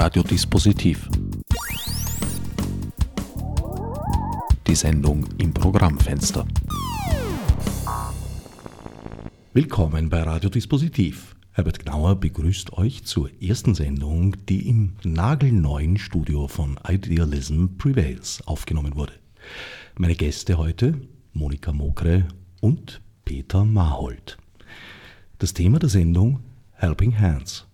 Radiodispositiv. Die Sendung im Programmfenster. Willkommen bei Radiodispositiv. Herbert Gnauer begrüßt euch zur ersten Sendung, die im nagelneuen Studio von Idealism Prevails aufgenommen wurde. Meine Gäste heute Monika Mokre und Peter Mahold. Das Thema der Sendung Helping Hands.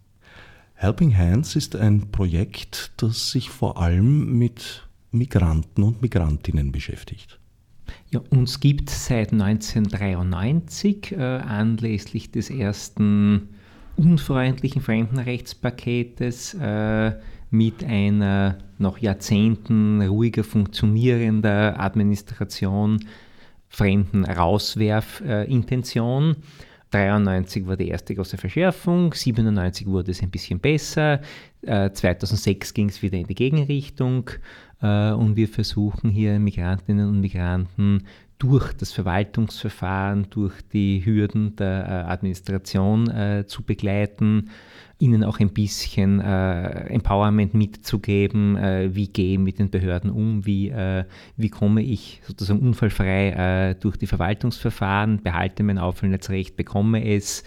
Helping Hands ist ein Projekt, das sich vor allem mit Migranten und Migrantinnen beschäftigt. Ja, uns gibt seit 1993 äh, anlässlich des ersten unfreundlichen Fremdenrechtspaketes äh, mit einer noch Jahrzehnten ruhiger funktionierender Administration fremden Rauswerfintention. Äh, 93 war die erste große Verschärfung, 97 wurde es ein bisschen besser, äh, 2006 ging es wieder in die Gegenrichtung äh, und wir versuchen hier Migrantinnen und Migranten durch das Verwaltungsverfahren, durch die Hürden der äh, Administration äh, zu begleiten, ihnen auch ein bisschen äh, Empowerment mitzugeben, äh, wie gehe ich mit den Behörden um, wie, äh, wie komme ich sozusagen unfallfrei äh, durch die Verwaltungsverfahren, behalte mein Aufenthaltsrecht, bekomme es,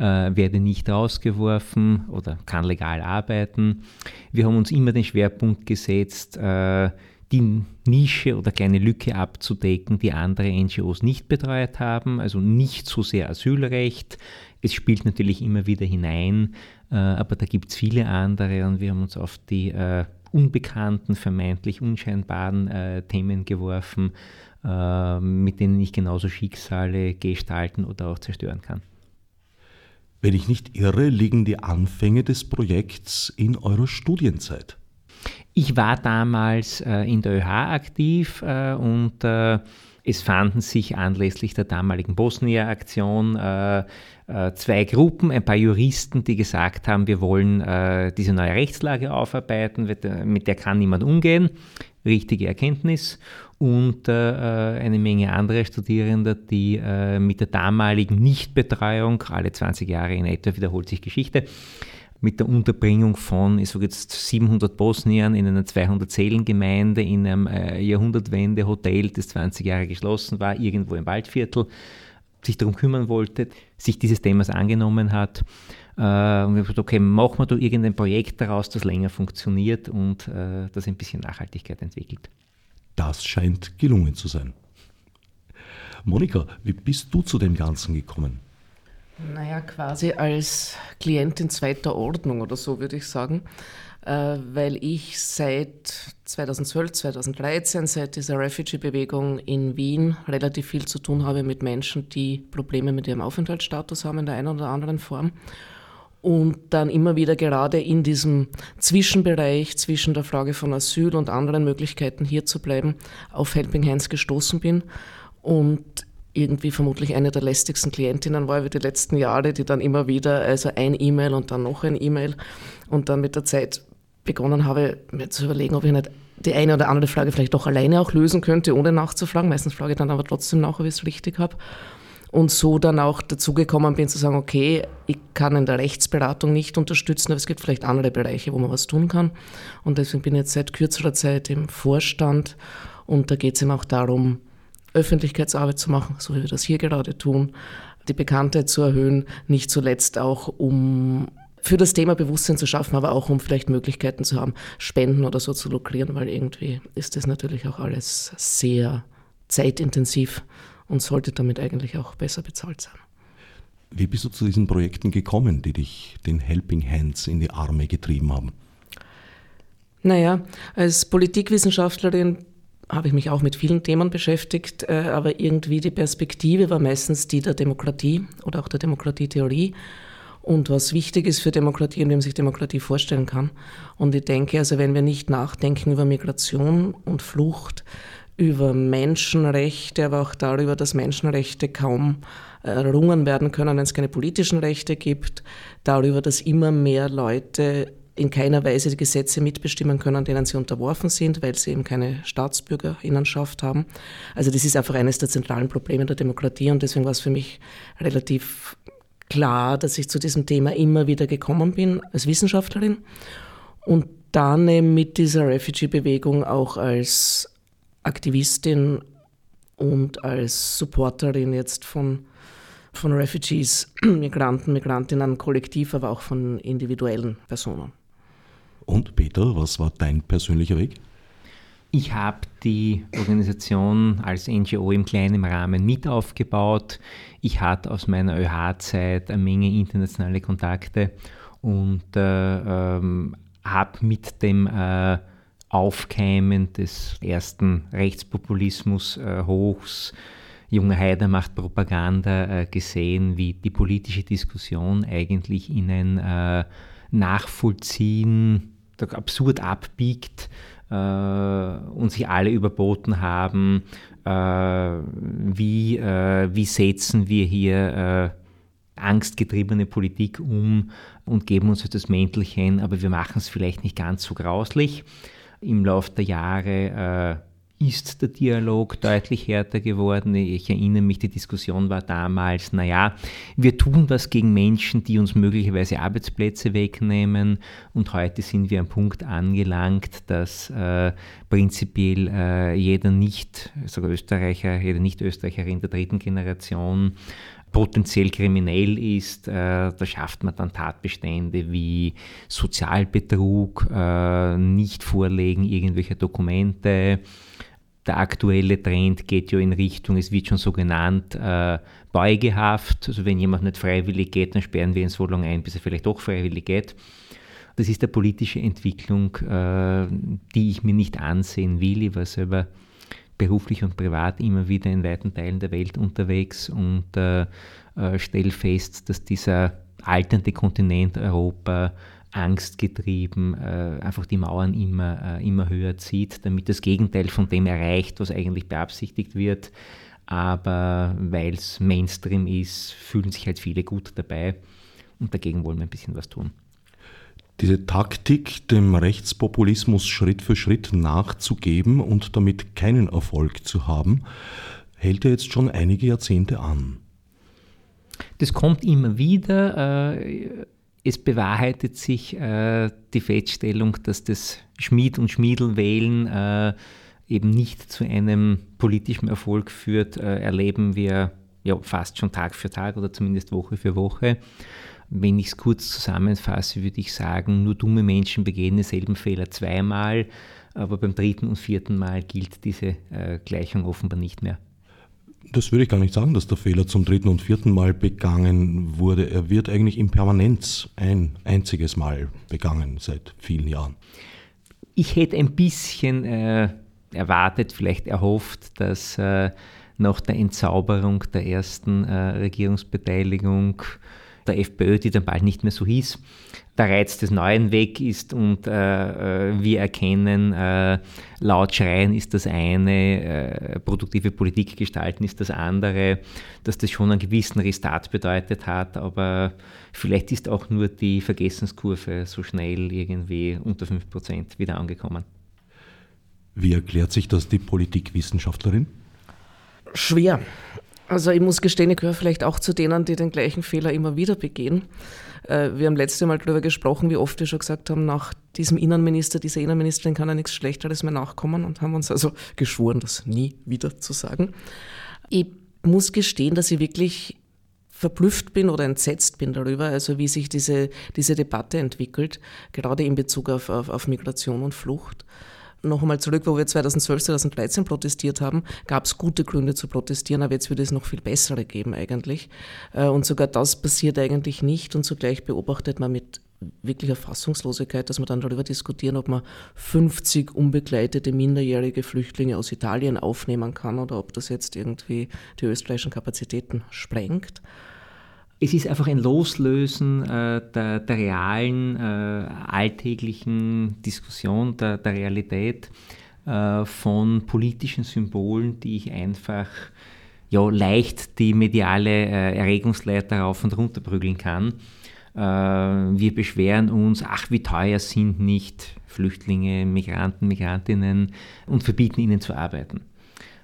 werde nicht rausgeworfen oder kann legal arbeiten. Wir haben uns immer den Schwerpunkt gesetzt, die Nische oder kleine Lücke abzudecken, die andere NGOs nicht betreut haben, also nicht so sehr Asylrecht. Es spielt natürlich immer wieder hinein, äh, aber da gibt es viele andere und wir haben uns auf die äh, unbekannten, vermeintlich unscheinbaren äh, Themen geworfen, mit denen ich genauso Schicksale gestalten oder auch zerstören kann. Wenn ich nicht irre, liegen die Anfänge des Projekts in eurer Studienzeit. Ich war damals äh, in der ÖH aktiv äh, und äh, es fanden sich anlässlich der damaligen Bosnier-Aktion äh, äh, zwei Gruppen, ein paar Juristen, die gesagt haben, wir wollen äh, diese neue Rechtslage aufarbeiten, mit der kann niemand umgehen. Richtige Erkenntnis. Und eine Menge anderer Studierender, die mit der damaligen Nichtbetreuung, alle 20 Jahre in etwa wiederholt sich Geschichte, mit der Unterbringung von, ich sage jetzt 700 Bosniern in einer 200-Seelen-Gemeinde in einem äh, Jahrhundertwende-Hotel, das 20 Jahre geschlossen war, irgendwo im Waldviertel, sich darum kümmern wollte, sich dieses Themas angenommen hat. Äh, und wir haben gesagt, okay, machen wir da irgendein Projekt daraus, das länger funktioniert und äh, das ein bisschen Nachhaltigkeit entwickelt. Das scheint gelungen zu sein. Monika, wie bist du zu dem Ganzen gekommen? Naja, quasi als Klientin zweiter Ordnung oder so würde ich sagen, äh, weil ich seit 2012, 2013, seit dieser Refugee-Bewegung in Wien relativ viel zu tun habe mit Menschen, die Probleme mit ihrem Aufenthaltsstatus haben in der einen oder anderen Form. Und dann immer wieder gerade in diesem Zwischenbereich zwischen der Frage von Asyl und anderen Möglichkeiten hier zu bleiben, auf Helping Hands gestoßen bin. Und irgendwie vermutlich eine der lästigsten Klientinnen war über die letzten Jahre, die dann immer wieder, also ein E-Mail und dann noch ein E-Mail und dann mit der Zeit begonnen habe, mir zu überlegen, ob ich nicht die eine oder andere Frage vielleicht doch alleine auch lösen könnte, ohne nachzufragen. Meistens frage ich dann aber trotzdem nach, ob ich es richtig habe. Und so dann auch dazugekommen bin zu sagen, okay, ich kann in der Rechtsberatung nicht unterstützen, aber es gibt vielleicht andere Bereiche, wo man was tun kann. Und deswegen bin ich jetzt seit kürzerer Zeit im Vorstand und da geht es eben auch darum, Öffentlichkeitsarbeit zu machen, so wie wir das hier gerade tun, die Bekanntheit zu erhöhen, nicht zuletzt auch um für das Thema Bewusstsein zu schaffen, aber auch um vielleicht Möglichkeiten zu haben, Spenden oder so zu lukrieren, weil irgendwie ist das natürlich auch alles sehr zeitintensiv und sollte damit eigentlich auch besser bezahlt sein. Wie bist du zu diesen Projekten gekommen, die dich den Helping Hands in die Arme getrieben haben? Naja, als Politikwissenschaftlerin habe ich mich auch mit vielen Themen beschäftigt, äh, aber irgendwie die Perspektive war meistens die der Demokratie oder auch der Demokratietheorie und was wichtig ist für Demokratie und wie man sich Demokratie vorstellen kann. Und ich denke, also wenn wir nicht nachdenken über Migration und Flucht, über Menschenrechte, aber auch darüber, dass Menschenrechte kaum errungen werden können, wenn es keine politischen Rechte gibt, darüber, dass immer mehr Leute in keiner Weise die Gesetze mitbestimmen können, denen sie unterworfen sind, weil sie eben keine Staatsbürgerinnenschaft haben. Also das ist einfach eines der zentralen Probleme der Demokratie und deswegen war es für mich relativ klar, dass ich zu diesem Thema immer wieder gekommen bin als Wissenschaftlerin. Und Dane mit dieser Refugee-Bewegung auch als Aktivistin und als Supporterin jetzt von, von Refugees, Migranten, Migrantinnen, kollektiv, aber auch von individuellen Personen. Und Peter, was war dein persönlicher Weg? Ich habe die Organisation als NGO im kleinen Rahmen mit aufgebaut. Ich hatte aus meiner ÖH-Zeit eine Menge internationale Kontakte und äh, ähm, habe mit dem äh, Aufkeimen des ersten Rechtspopulismus äh, hochs Junge Haider macht Propaganda äh, gesehen, wie die politische Diskussion eigentlich in ein äh, Nachvollziehen absurd abbiegt äh, und sich alle überboten haben, äh, wie, äh, wie setzen wir hier angstgetriebene Politik um und geben uns das Mäntelchen, aber wir machen es vielleicht nicht ganz so grauslich. Im Laufe der Jahre ist der Dialog deutlich härter geworden. Ich erinnere mich, die Diskussion war damals, naja, wir tun was gegen Menschen, die uns möglicherweise Arbeitsplätze wegnehmen. Und heute sind wir am Punkt angelangt, dass äh, prinzipiell äh, jeder nicht, sogar Österreicher, jede Nicht-Österreicherin der dritten Generation potenziell kriminell ist, äh, da schafft man dann Tatbestände wie Sozialbetrug, äh, Nicht-Vorlegen irgendwelcher Dokumente, der aktuelle Trend geht ja in Richtung, es wird schon so genannt, äh, Beugehaft. Also wenn jemand nicht freiwillig geht, dann sperren wir ihn so lange ein, bis er vielleicht doch freiwillig geht. Das ist eine politische Entwicklung, äh, die ich mir nicht ansehen will. Ich war selber beruflich und privat immer wieder in weiten Teilen der Welt unterwegs und äh, äh stelle fest, dass dieser alternde Kontinent Europa angstgetrieben äh, einfach die Mauern immer, äh, immer höher zieht, damit das Gegenteil von dem erreicht, was eigentlich beabsichtigt wird. Aber weil es Mainstream ist, fühlen sich halt viele gut dabei und dagegen wollen wir ein bisschen was tun. Diese Taktik, dem Rechtspopulismus Schritt für Schritt nachzugeben und damit keinen Erfolg zu haben, hält ja jetzt schon einige Jahrzehnte an. Das kommt immer wieder. Äh, es bewahrheitet sich äh, die Feststellung, dass das Schmied- und Schmiedelwählen äh, eben nicht zu einem politischen Erfolg führt, äh, erleben wir ja fast schon Tag für Tag oder zumindest Woche für Woche. Wenn ich es kurz zusammenfasse, würde ich sagen, nur dumme Menschen begehen denselben Fehler zweimal, aber beim dritten und vierten Mal gilt diese äh, Gleichung offenbar nicht mehr. Das würde ich gar nicht sagen, dass der Fehler zum dritten und vierten Mal begangen wurde. Er wird eigentlich in Permanenz ein einziges Mal begangen seit vielen Jahren. Ich hätte ein bisschen äh, erwartet, vielleicht erhofft, dass äh, nach der Entzauberung der ersten äh, Regierungsbeteiligung der FPÖ, die dann bald nicht mehr so hieß, der Reiz des Neuen weg ist und äh, äh, wir erkennen, äh, laut schreien ist das eine, äh, produktive Politik gestalten ist das andere, dass das schon einen gewissen Restart bedeutet hat, aber vielleicht ist auch nur die Vergessenskurve so schnell irgendwie unter 5% wieder angekommen. Wie erklärt sich das die Politikwissenschaftlerin? Schwer. Also ich muss gestehen, ich gehöre vielleicht auch zu denen, die den gleichen Fehler immer wieder begehen. Äh, wir haben letzte Mal darüber gesprochen, wie oft wir schon gesagt haben, nach diesem Innenminister, dieser Innenministerin kann ja nichts Schlechteres mehr nachkommen und haben uns also geschworen, das nie wieder zu sagen. Ich muss gestehen, dass ich wirklich verblüfft bin oder entsetzt bin darüber, also wie sich diese, diese Debatte entwickelt, gerade in Bezug auf, auf, auf Migration und Flucht noch einmal zurück, wo wir 2012, 2013 protestiert haben, gab es gute Gründe zu protestieren, aber jetzt würde es noch viel bessere geben eigentlich. Äh, und sogar das passiert eigentlich nicht und zugleich beobachtet man mit wirklicher Fassungslosigkeit, dass wir dann darüber diskutieren, ob man 50 unbegleitete minderjährige Flüchtlinge aus Italien aufnehmen kann oder ob das jetzt irgendwie die österreichischen Kapazitäten sprengt. Es ist einfach ein Loslösen äh, der, der, realen, äh, alltäglichen Diskussion, der, der Realität äh, von politischen Symbolen, die ich einfach ja, leicht die mediale äh, Erregungsleiter rauf und runter prügeln kann. Äh, wir beschweren uns, ach, wie teuer sind nicht Flüchtlinge, Migranten, Migrantinnen und verbieten ihnen zu arbeiten.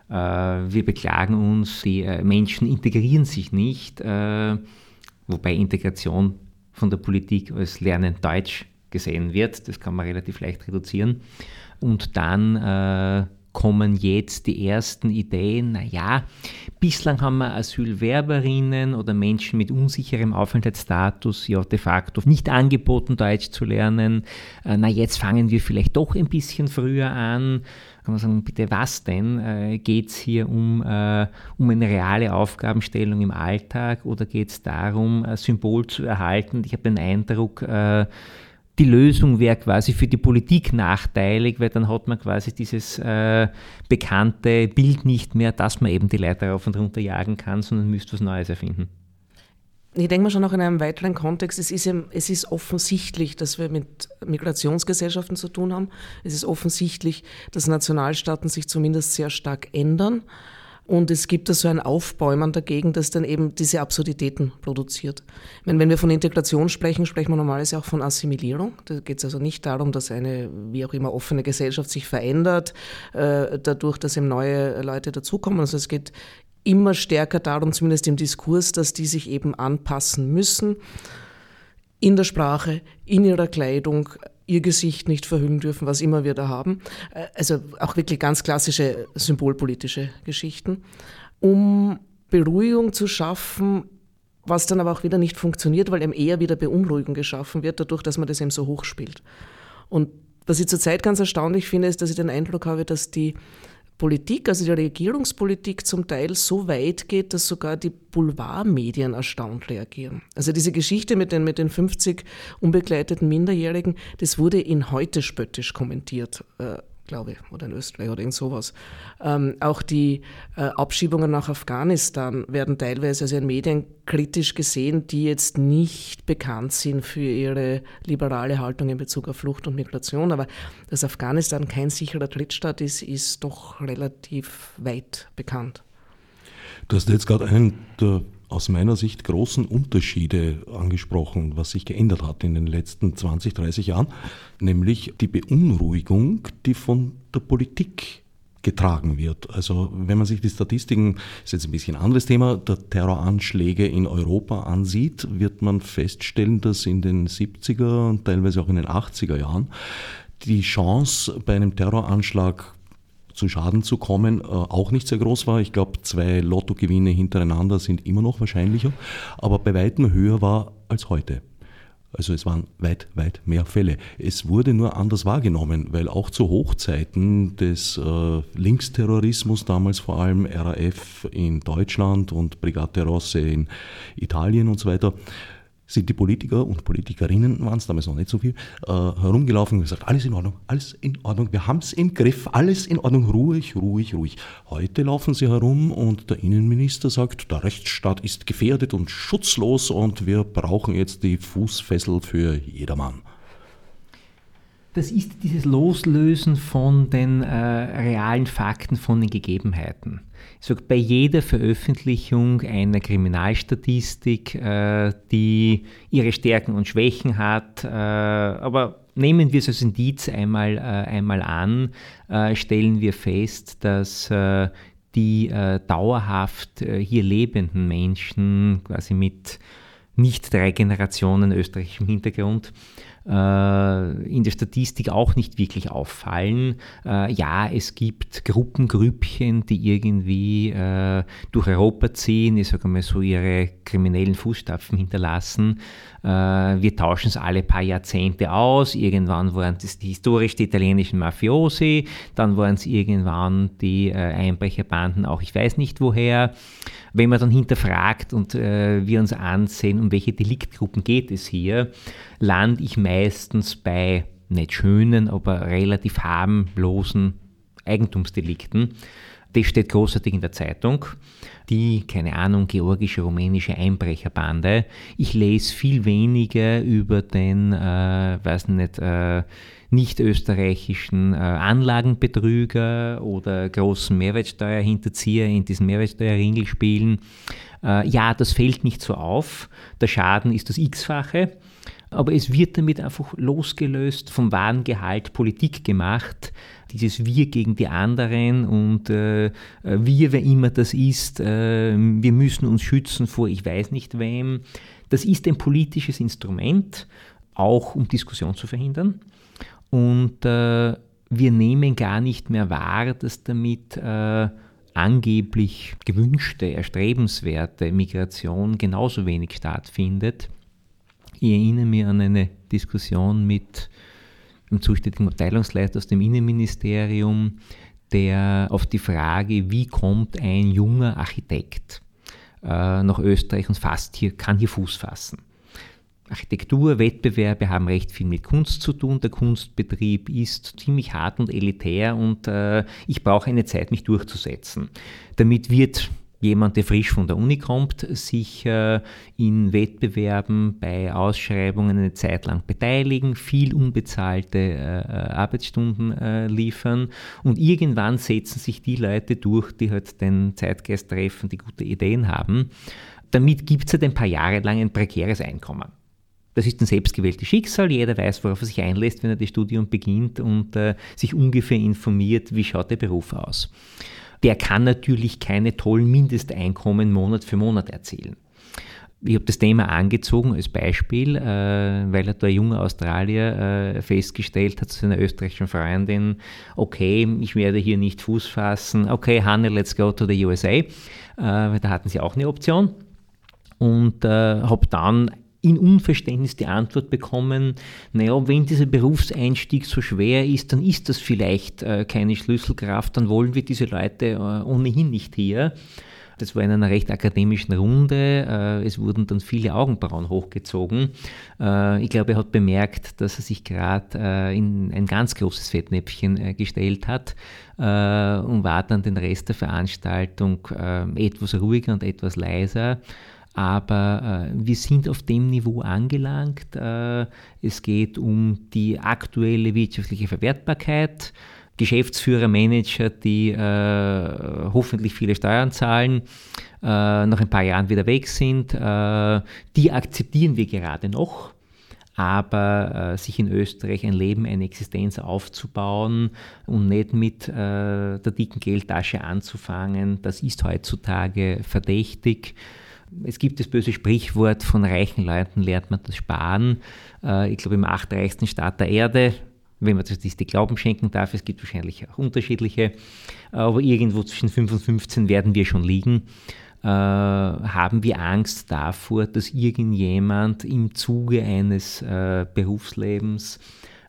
Äh, wir beklagen uns, die Menschen integrieren sich nicht wobei Integration von der Politik als Lernen Deutsch gesehen wird. Das kann man relativ leicht reduzieren. Und dann äh, kommen jetzt die ersten Ideen, naja, bislang haben wir Asylwerberinnen oder Menschen mit unsicherem Aufenthaltsstatus ja de facto nicht angeboten, Deutsch zu lernen. Äh, na, jetzt fangen wir vielleicht doch ein bisschen früher an. Kann man sagen, bitte was denn? Äh, geht es hier um, äh, um eine reale Aufgabenstellung im Alltag oder geht es darum, ein Symbol zu erhalten? Ich habe den Eindruck, äh, die Lösung wäre quasi für die Politik nachteilig, weil dann hat man quasi dieses äh, bekannte Bild nicht mehr, dass man eben die Leute rauf und runter jagen kann, sondern müsste was Neues erfinden. Ich denke mal schon noch in einem weiteren Kontext, es ist, es ist offensichtlich, dass wir mit Migrationsgesellschaften zu tun haben. Es ist offensichtlich, dass Nationalstaaten sich zumindest sehr stark ändern. Und es gibt da so ein Aufbäumen dagegen, das dann eben diese Absurditäten produziert. Meine, wenn wir von Integration sprechen, sprechen wir normalerweise auch von Assimilierung. Da geht es also nicht darum, dass eine wie auch immer offene Gesellschaft sich verändert, äh, dadurch, dass eben neue Leute dazukommen. Also es geht immer stärker darum, zumindest im Diskurs, dass die sich eben anpassen müssen in der Sprache, in ihrer Kleidung, ihr Gesicht nicht verhüllen dürfen, was immer wir da haben. Äh, also auch wirklich ganz klassische symbolpolitische Geschichten, um Beruhigung zu schaffen, was dann aber auch wieder nicht funktioniert, weil eben eher wieder Beunruhigung geschaffen wird, dadurch, dass man das eben so hoch spielt. Und was ich zurzeit ganz erstaunlich finde, ist, dass ich den Eindruck habe, dass die Politik, also die Regierungspolitik zum Teil so weit geht, dass sogar die Boulevardmedien erstaunt reagieren. Also diese Geschichte mit den, mit den 50 unbegleiteten Minderjährigen, das wurde in heute spöttisch kommentiert. Glaube ich, oder in Österreich oder irgend sowas. Ähm, auch die äh, Abschiebungen nach Afghanistan werden teilweise also in Medien kritisch gesehen, die jetzt nicht bekannt sind für ihre liberale Haltung in Bezug auf Flucht und Migration. Aber dass Afghanistan kein sicherer Drittstaat ist, ist doch relativ weit bekannt. Du hast jetzt gerade einen der aus meiner Sicht großen Unterschiede angesprochen, was sich geändert hat in den letzten 20, 30 Jahren, nämlich die Beunruhigung, die von der Politik getragen wird. Also wenn man sich die Statistiken, ist jetzt ein bisschen ein anderes Thema, der Terroranschläge in Europa ansieht, wird man feststellen, dass in den 70er und teilweise auch in den 80er Jahren die Chance bei einem Terroranschlag zu Schaden zu kommen, äh, auch nicht sehr groß war. Ich glaube, zwei Lottogewinne hintereinander sind immer noch wahrscheinlicher, aber bei weitem höher war als heute. Also es waren weit, weit mehr Fälle. Es wurde nur anders wahrgenommen, weil auch zu Hochzeiten des äh, Linksterrorismus, damals vor allem RAF in Deutschland und Brigate Rosse in Italien und so weiter, sind die Politiker und Politikerinnen, waren es damals noch nicht so viel, äh, herumgelaufen und gesagt, alles in Ordnung, alles in Ordnung, wir haben es im Griff, alles in Ordnung, ruhig, ruhig, ruhig. Heute laufen sie herum und der Innenminister sagt, der Rechtsstaat ist gefährdet und schutzlos und wir brauchen jetzt die Fußfessel für jedermann das ist dieses Loslösen von den äh, realen Fakten, von den Gegebenheiten. Sage, bei jeder Veröffentlichung einer Kriminalstatistik, äh, die ihre Stärken und Schwächen hat, äh, aber nehmen wir es als Indiz einmal, äh, einmal an, äh, stellen wir fest, dass äh, die dauerhaft hier lebenden Menschen, quasi mit nicht drei Generationen österreichischem Hintergrund, in der Statistik auch nicht wirklich auffallen. Äh, ja, es gibt Gruppengrüppchen, die irgendwie äh, durch Europa ziehen, ich sage mal so ihre kriminellen Fußstapfen hinterlassen. Wir tauschen es alle paar Jahrzehnte aus. Irgendwann waren es die historisch die italienischen Mafiosi, dann waren es irgendwann die Einbrecherbanden, auch ich weiß nicht woher. Wenn man dann hinterfragt und wir uns ansehen, um welche Deliktgruppen geht es hier, lande ich meistens bei nicht schönen, aber relativ harmlosen Eigentumsdelikten. Das steht großartig in der Zeitung. Die, keine Ahnung, georgische, rumänische Einbrecherbande. Ich lese viel weniger über den, äh, weiß nicht, äh, nicht österreichischen äh, Anlagenbetrüger oder großen Mehrwertsteuerhinterzieher in diesen Mehrwertsteuerringelspielen. Äh, ja, das fällt nicht so auf. Der Schaden ist das X-fache aber es wird damit einfach losgelöst vom wahren Gehalt Politik gemacht. Dieses Wir gegen die anderen und äh, wir, wer immer das ist, äh, wir müssen uns schützen vor ich weiß nicht wem. Das ist ein politisches Instrument auch um Diskussion zu verhindern. Und äh, wir nehmen gar nicht mehr wahr, dass damit äh, angeblich gewünschte, erstrebenswerte Migration genauso wenig stattfindet. Ich erinnere mich an eine Diskussion mit dem zuständigen Abteilungsleiter aus dem Innenministerium, der auf die Frage, wie kommt ein junger Architekt äh, nach Österreich und fasst hier, kann hier Fuß fassen. Architekturwettbewerbe haben recht viel mit Kunst zu tun. Der Kunstbetrieb ist ziemlich hart und elitär und äh, ich brauche eine Zeit, mich durchzusetzen. Damit wird jemand, der frisch von der Uni kommt, sich äh, in Wettbewerben bei Ausschreibungen eine Zeit lang beteiligen, viel unbezahlte äh, äh, Arbeitsstunden liefern und irgendwann setzen sich die Leute durch, die halt den Zeitgeist treffen, die gute Ideen haben. Damit gibt es halt ein paar Jahre lang ein prekäres Einkommen. Das ist ein selbstgewähltes Schicksal. Jeder weiß, worauf er sich einlässt, wenn er das Studium beginnt und äh, sich ungefähr informiert, wie schaut der Beruf aus. Der kann natürlich keine tollen Mindesteinkommen Monat für Monat erzielen. Ich habe das Thema angezogen als Beispiel, äh, weil er da ein junger Australier äh, festgestellt hat zu seiner österreichischen Freundin, okay, ich werde hier nicht Fuß fassen, okay, Hanne, let's go to the USA, äh, da hatten sie auch eine Option. Und äh, habe dann in Unverständnis die Antwort bekommen, naja, wenn dieser Berufseinstieg so schwer ist, dann ist das vielleicht äh, keine Schlüsselkraft, dann wollen wir diese Leute äh, ohnehin nicht hier. Das war in einer recht akademischen Runde. Äh, es wurden dann viele Augenbrauen hochgezogen. Äh, ich glaube, er hat bemerkt, dass er sich gerade äh, in ein ganz großes Fettnäpfchen gestellt hat und war dann den Rest der Veranstaltung etwas ruhiger und etwas leiser. Aber äh, wir sind auf dem Niveau angelangt. Äh, es geht um die aktuelle wirtschaftliche Verwertbarkeit. Geschäftsführer, Manager, die äh, hoffentlich viele Steuern zahlen, äh, nach ein paar Jahren wieder weg sind, äh, die akzeptieren wir gerade noch. Aber äh, sich in Österreich ein Leben, eine Existenz aufzubauen und nicht mit der dicken Geldtasche anzufangen, das ist heutzutage verdächtig es gibt das böse Sprichwort, von reichen Leuten lernt man das Sparen. Äh, ich glaube, im achtreichsten Staat der Erde, wenn man das die Glauben schenken darf, es gibt wahrscheinlich auch unterschiedliche, aber irgendwo zwischen 5 und 15 werden wir schon liegen. Äh, haben wir Angst davor, dass irgendjemand im Zuge eines äh, Berufslebens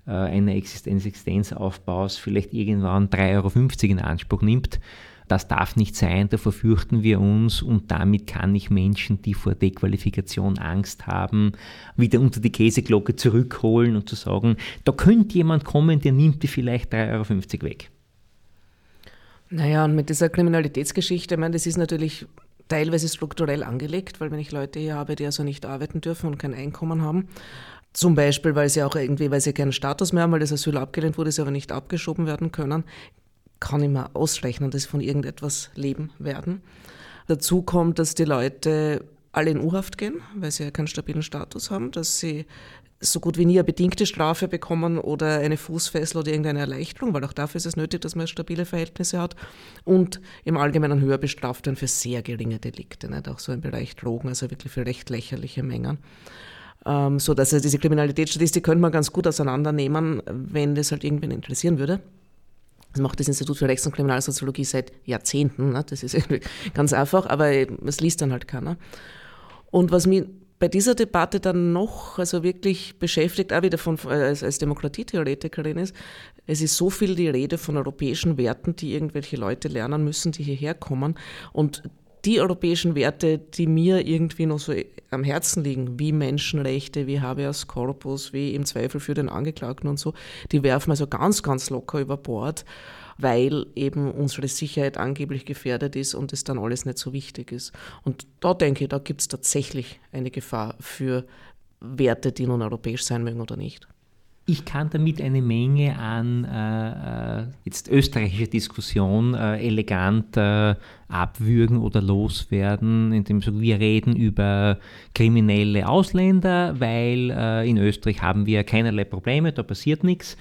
Existenz, Existenzaufbaus vielleicht irgendwann 3,50 Euro in Anspruch nimmt das darf nicht sein, davor fürchten wir uns und damit kann ich Menschen, die vor Dequalifikation Angst haben, wieder unter die Käseglocke zurückholen und zu sagen, da könnte jemand kommen, der nimmt dir vielleicht 3,50 Euro weg. Naja, und mit dieser Kriminalitätsgeschichte, ich meine, das ist natürlich teilweise strukturell angelegt, weil wenn ich Leute hier habe, die also nicht arbeiten dürfen und kein Einkommen haben, zum Beispiel, weil sie auch irgendwie, weil sie keinen Status mehr haben, weil das Asyl abgelehnt wurde, sie aber nicht abgeschoben werden können, kann ich mir ausrechnen, dass sie von irgendetwas leben werden. Dazu kommt, dass die Leute alle in U-Haft gehen, weil sie ja keinen stabilen Status haben, dass sie so gut wie nie eine bedingte Strafe bekommen oder eine Fußfessel oder irgendeine Erleichterung, weil auch dafür ist es nötig, dass man stabile Verhältnisse hat und im Allgemeinen höher bestraft werden für sehr geringe Delikte, nicht? auch so im Bereich Drogen, also wirklich für recht lächerliche Mengen. Ähm, so dass also diese Kriminalitätsstatistik könnte man ganz gut auseinandernehmen, wenn das halt irgendwen interessieren würde. Das macht das Institut für Rechts- und Kriminalsoziologie seit Jahrzehnten. Ne? Das ist ganz einfach, aber es liest dann halt keiner. Und was mich bei dieser Debatte dann noch also wirklich beschäftigt, auch wieder von, als, als Demokratietheoretikerin ist, es ist so viel die Rede von europäischen Werten, die irgendwelche Leute lernen müssen, die hierher kommen. Und die europäischen Werte, die mir irgendwie noch so am Herzen liegen, wie Menschenrechte, wie Habeas Corpus, wie im Zweifel für den Angeklagten und so, die werfen also ganz, ganz locker über Bord, weil eben unsere Sicherheit angeblich gefährdet ist und es dann alles nicht so wichtig ist. Und da denke ich, da gibt es tatsächlich eine Gefahr für Werte, die nun europäisch sein mögen oder nicht. Ich kann damit eine Menge an äh, äh, jetzt österreichischer Diskussion äh, elegant äh, abwürgen oder loswerden, indem wir reden über kriminelle Ausländer, weil äh, in Österreich haben wir keinerlei Probleme, da passiert nichts.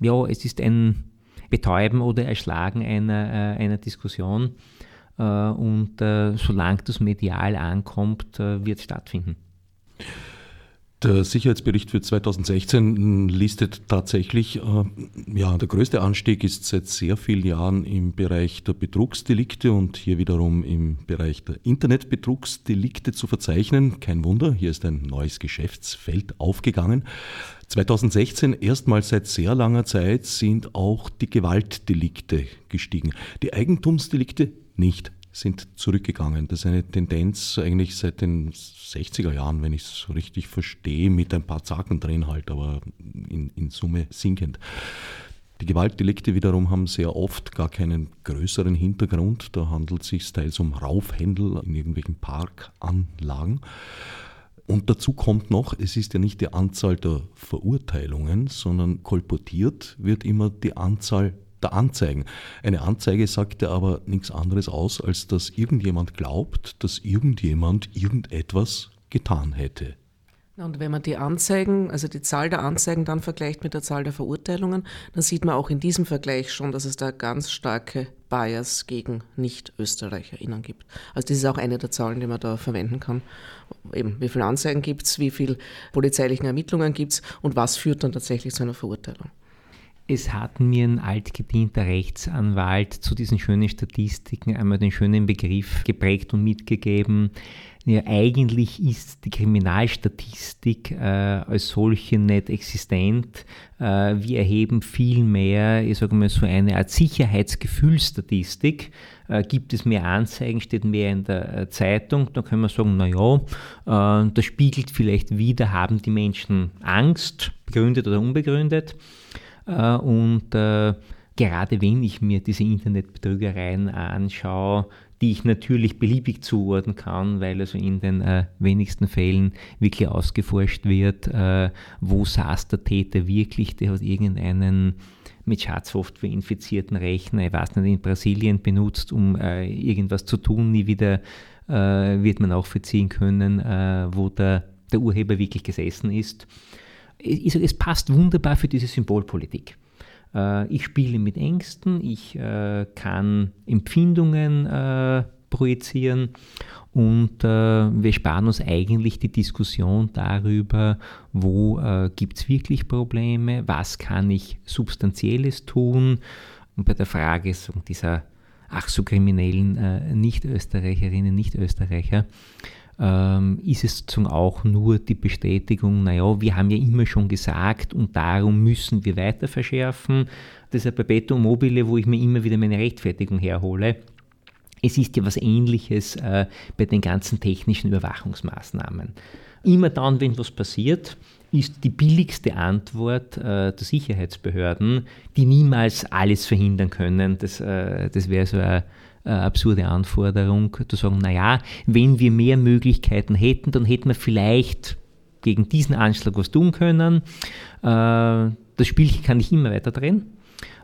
Ja, es ist ein Betäuben oder Erschlagen einer, äh, einer Diskussion und solange das medial ankommt, wird es stattfinden. Der Sicherheitsbericht für 2016 listet tatsächlich, äh, ja, der größte Anstieg ist seit sehr vielen Jahren im Bereich der Betrugsdelikte und hier wiederum im Bereich der Internetbetrugsdelikte zu verzeichnen. Kein Wunder, hier ist ein neues Geschäftsfeld aufgegangen. 2016, erstmals seit sehr langer Zeit, sind auch die Gewaltdelikte gestiegen. Die Eigentumsdelikte nicht sind zurückgegangen. Das ist eine Tendenz eigentlich seit den 60er Jahren, wenn ich es richtig verstehe, mit ein paar Zacken drin halt, aber in, in Summe sinkend. Die Gewaltdelikte wiederum haben sehr oft gar keinen größeren Hintergrund. Da handelt es sich teils um Raufhändel in irgendwelchen Parkanlagen. Und dazu kommt noch, es ist ja nicht die Anzahl der Verurteilungen, sondern kolportiert wird immer die Anzahl der Anzeigen. Eine Anzeige sagt ja aber nichts anderes aus, als dass irgendjemand glaubt, dass irgendjemand irgendetwas getan hätte. Und wenn man die Anzeigen, also die Zahl der Anzeigen dann vergleicht mit der Zahl der Verurteilungen, dann sieht man auch in diesem Vergleich schon, dass es da ganz starke Bias gegen Nicht-ÖsterreicherInnen gibt. Also das ist auch eine der Zahlen, die man da verwenden kann. Eben, wie viele Anzeigen gibt es, wie viele polizeilichen Ermittlungen gibt es und was führt dann tatsächlich zu einer Verurteilung. Es hat mir ein altgedienter Rechtsanwalt zu diesen schönen Statistiken einmal den schönen Begriff geprägt und mitgegeben. Ja, eigentlich ist die Kriminalstatistik äh, als solche nicht existent. Äh, wir erheben vielmehr, ich sage mal so eine Art Sicherheitsgefühlsstatistik. Äh, gibt es mehr Anzeigen, steht mehr in der äh, Zeitung, dann können wir sagen, naja, äh, das spiegelt vielleicht wieder, haben die Menschen Angst, begründet oder unbegründet. Äh, und äh, gerade wenn ich mir diese Internetbetrügereien anschaue, die ich natürlich beliebig zuordnen kann, weil also in den äh, wenigsten Fällen wirklich ausgeforscht wird, äh, wo saß der Täter wirklich, der hat irgendeinen mit Schadsoftware infizierten Rechner, ich weiß nicht, in Brasilien benutzt, um äh, irgendwas zu tun, nie wieder äh, wird man auch verziehen können, wo der, der Urheber wirklich gesessen ist es passt wunderbar für diese Symbolpolitik. Äh, ich spiele mit Ängsten, ich äh, kann Empfindungen äh, projizieren und wir sparen uns eigentlich die Diskussion darüber, wo gibt es wirklich Probleme, was kann ich substanzielles tun. Und bei der Frage dieser ach so kriminellen Nicht-Österreicherinnen, Nicht-Österreicher, ähm, ist es sozusagen auch nur die Bestätigung, naja, wir haben ja immer schon gesagt und darum müssen wir weiter verschärfen. Das ist ein Perpetuum mobile, wo ich mir immer wieder meine Rechtfertigung herhole. Es ist ja was Ähnliches äh, bei den ganzen technischen Überwachungsmaßnahmen. Immer dann, wenn was passiert, ist die billigste Antwort äh, der Sicherheitsbehörden, die niemals alles verhindern können. Das, äh, das wäre so ein äh, absurde Anforderung, zu sagen, naja, wenn wir mehr Möglichkeiten hätten, dann hätten wir vielleicht gegen diesen Anschlag was tun können. Äh, das Spielchen kann ich immer weiter drehen.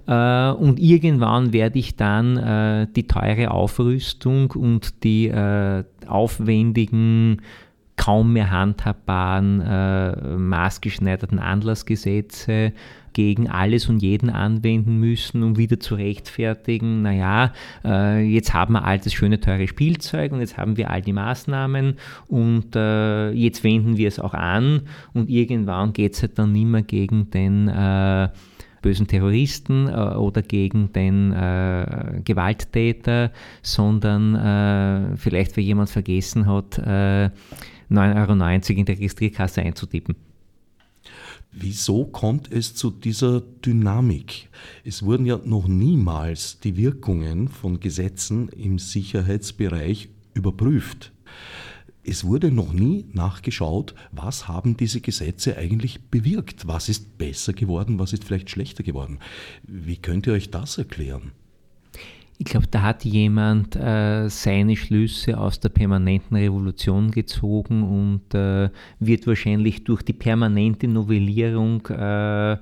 Äh, und irgendwann werde ich dann äh, die teure Aufrüstung und die äh, aufwendigen kaum mehr handhabbaren, maßgeschneiderten Anlassgesetze gegen alles und jeden anwenden müssen, um wieder zu rechtfertigen, naja, äh, jetzt haben wir all das schöne, teure Spielzeug und jetzt haben wir all die Maßnahmen und äh, jetzt wenden wir es auch an und irgendwann geht es halt dann nicht mehr gegen den äh, bösen Terroristen äh, oder gegen den äh, Gewalttäter, sondern äh, vielleicht, weil jemand vergessen hat, 9,90 Euro in der Registrierkasse einzutippen. Wieso kommt es zu dieser Dynamik? Es wurden ja noch niemals die Wirkungen von Gesetzen im Sicherheitsbereich überprüft. Es wurde noch nie nachgeschaut, was haben diese Gesetze eigentlich bewirkt? Was ist besser geworden, was ist vielleicht schlechter geworden? Wie könnt ihr euch das erklären? Ich glaube, da hat jemand äh, seine Schlüsse aus der permanenten Revolution gezogen und äh, wird wahrscheinlich durch die permanente Novellierung äh,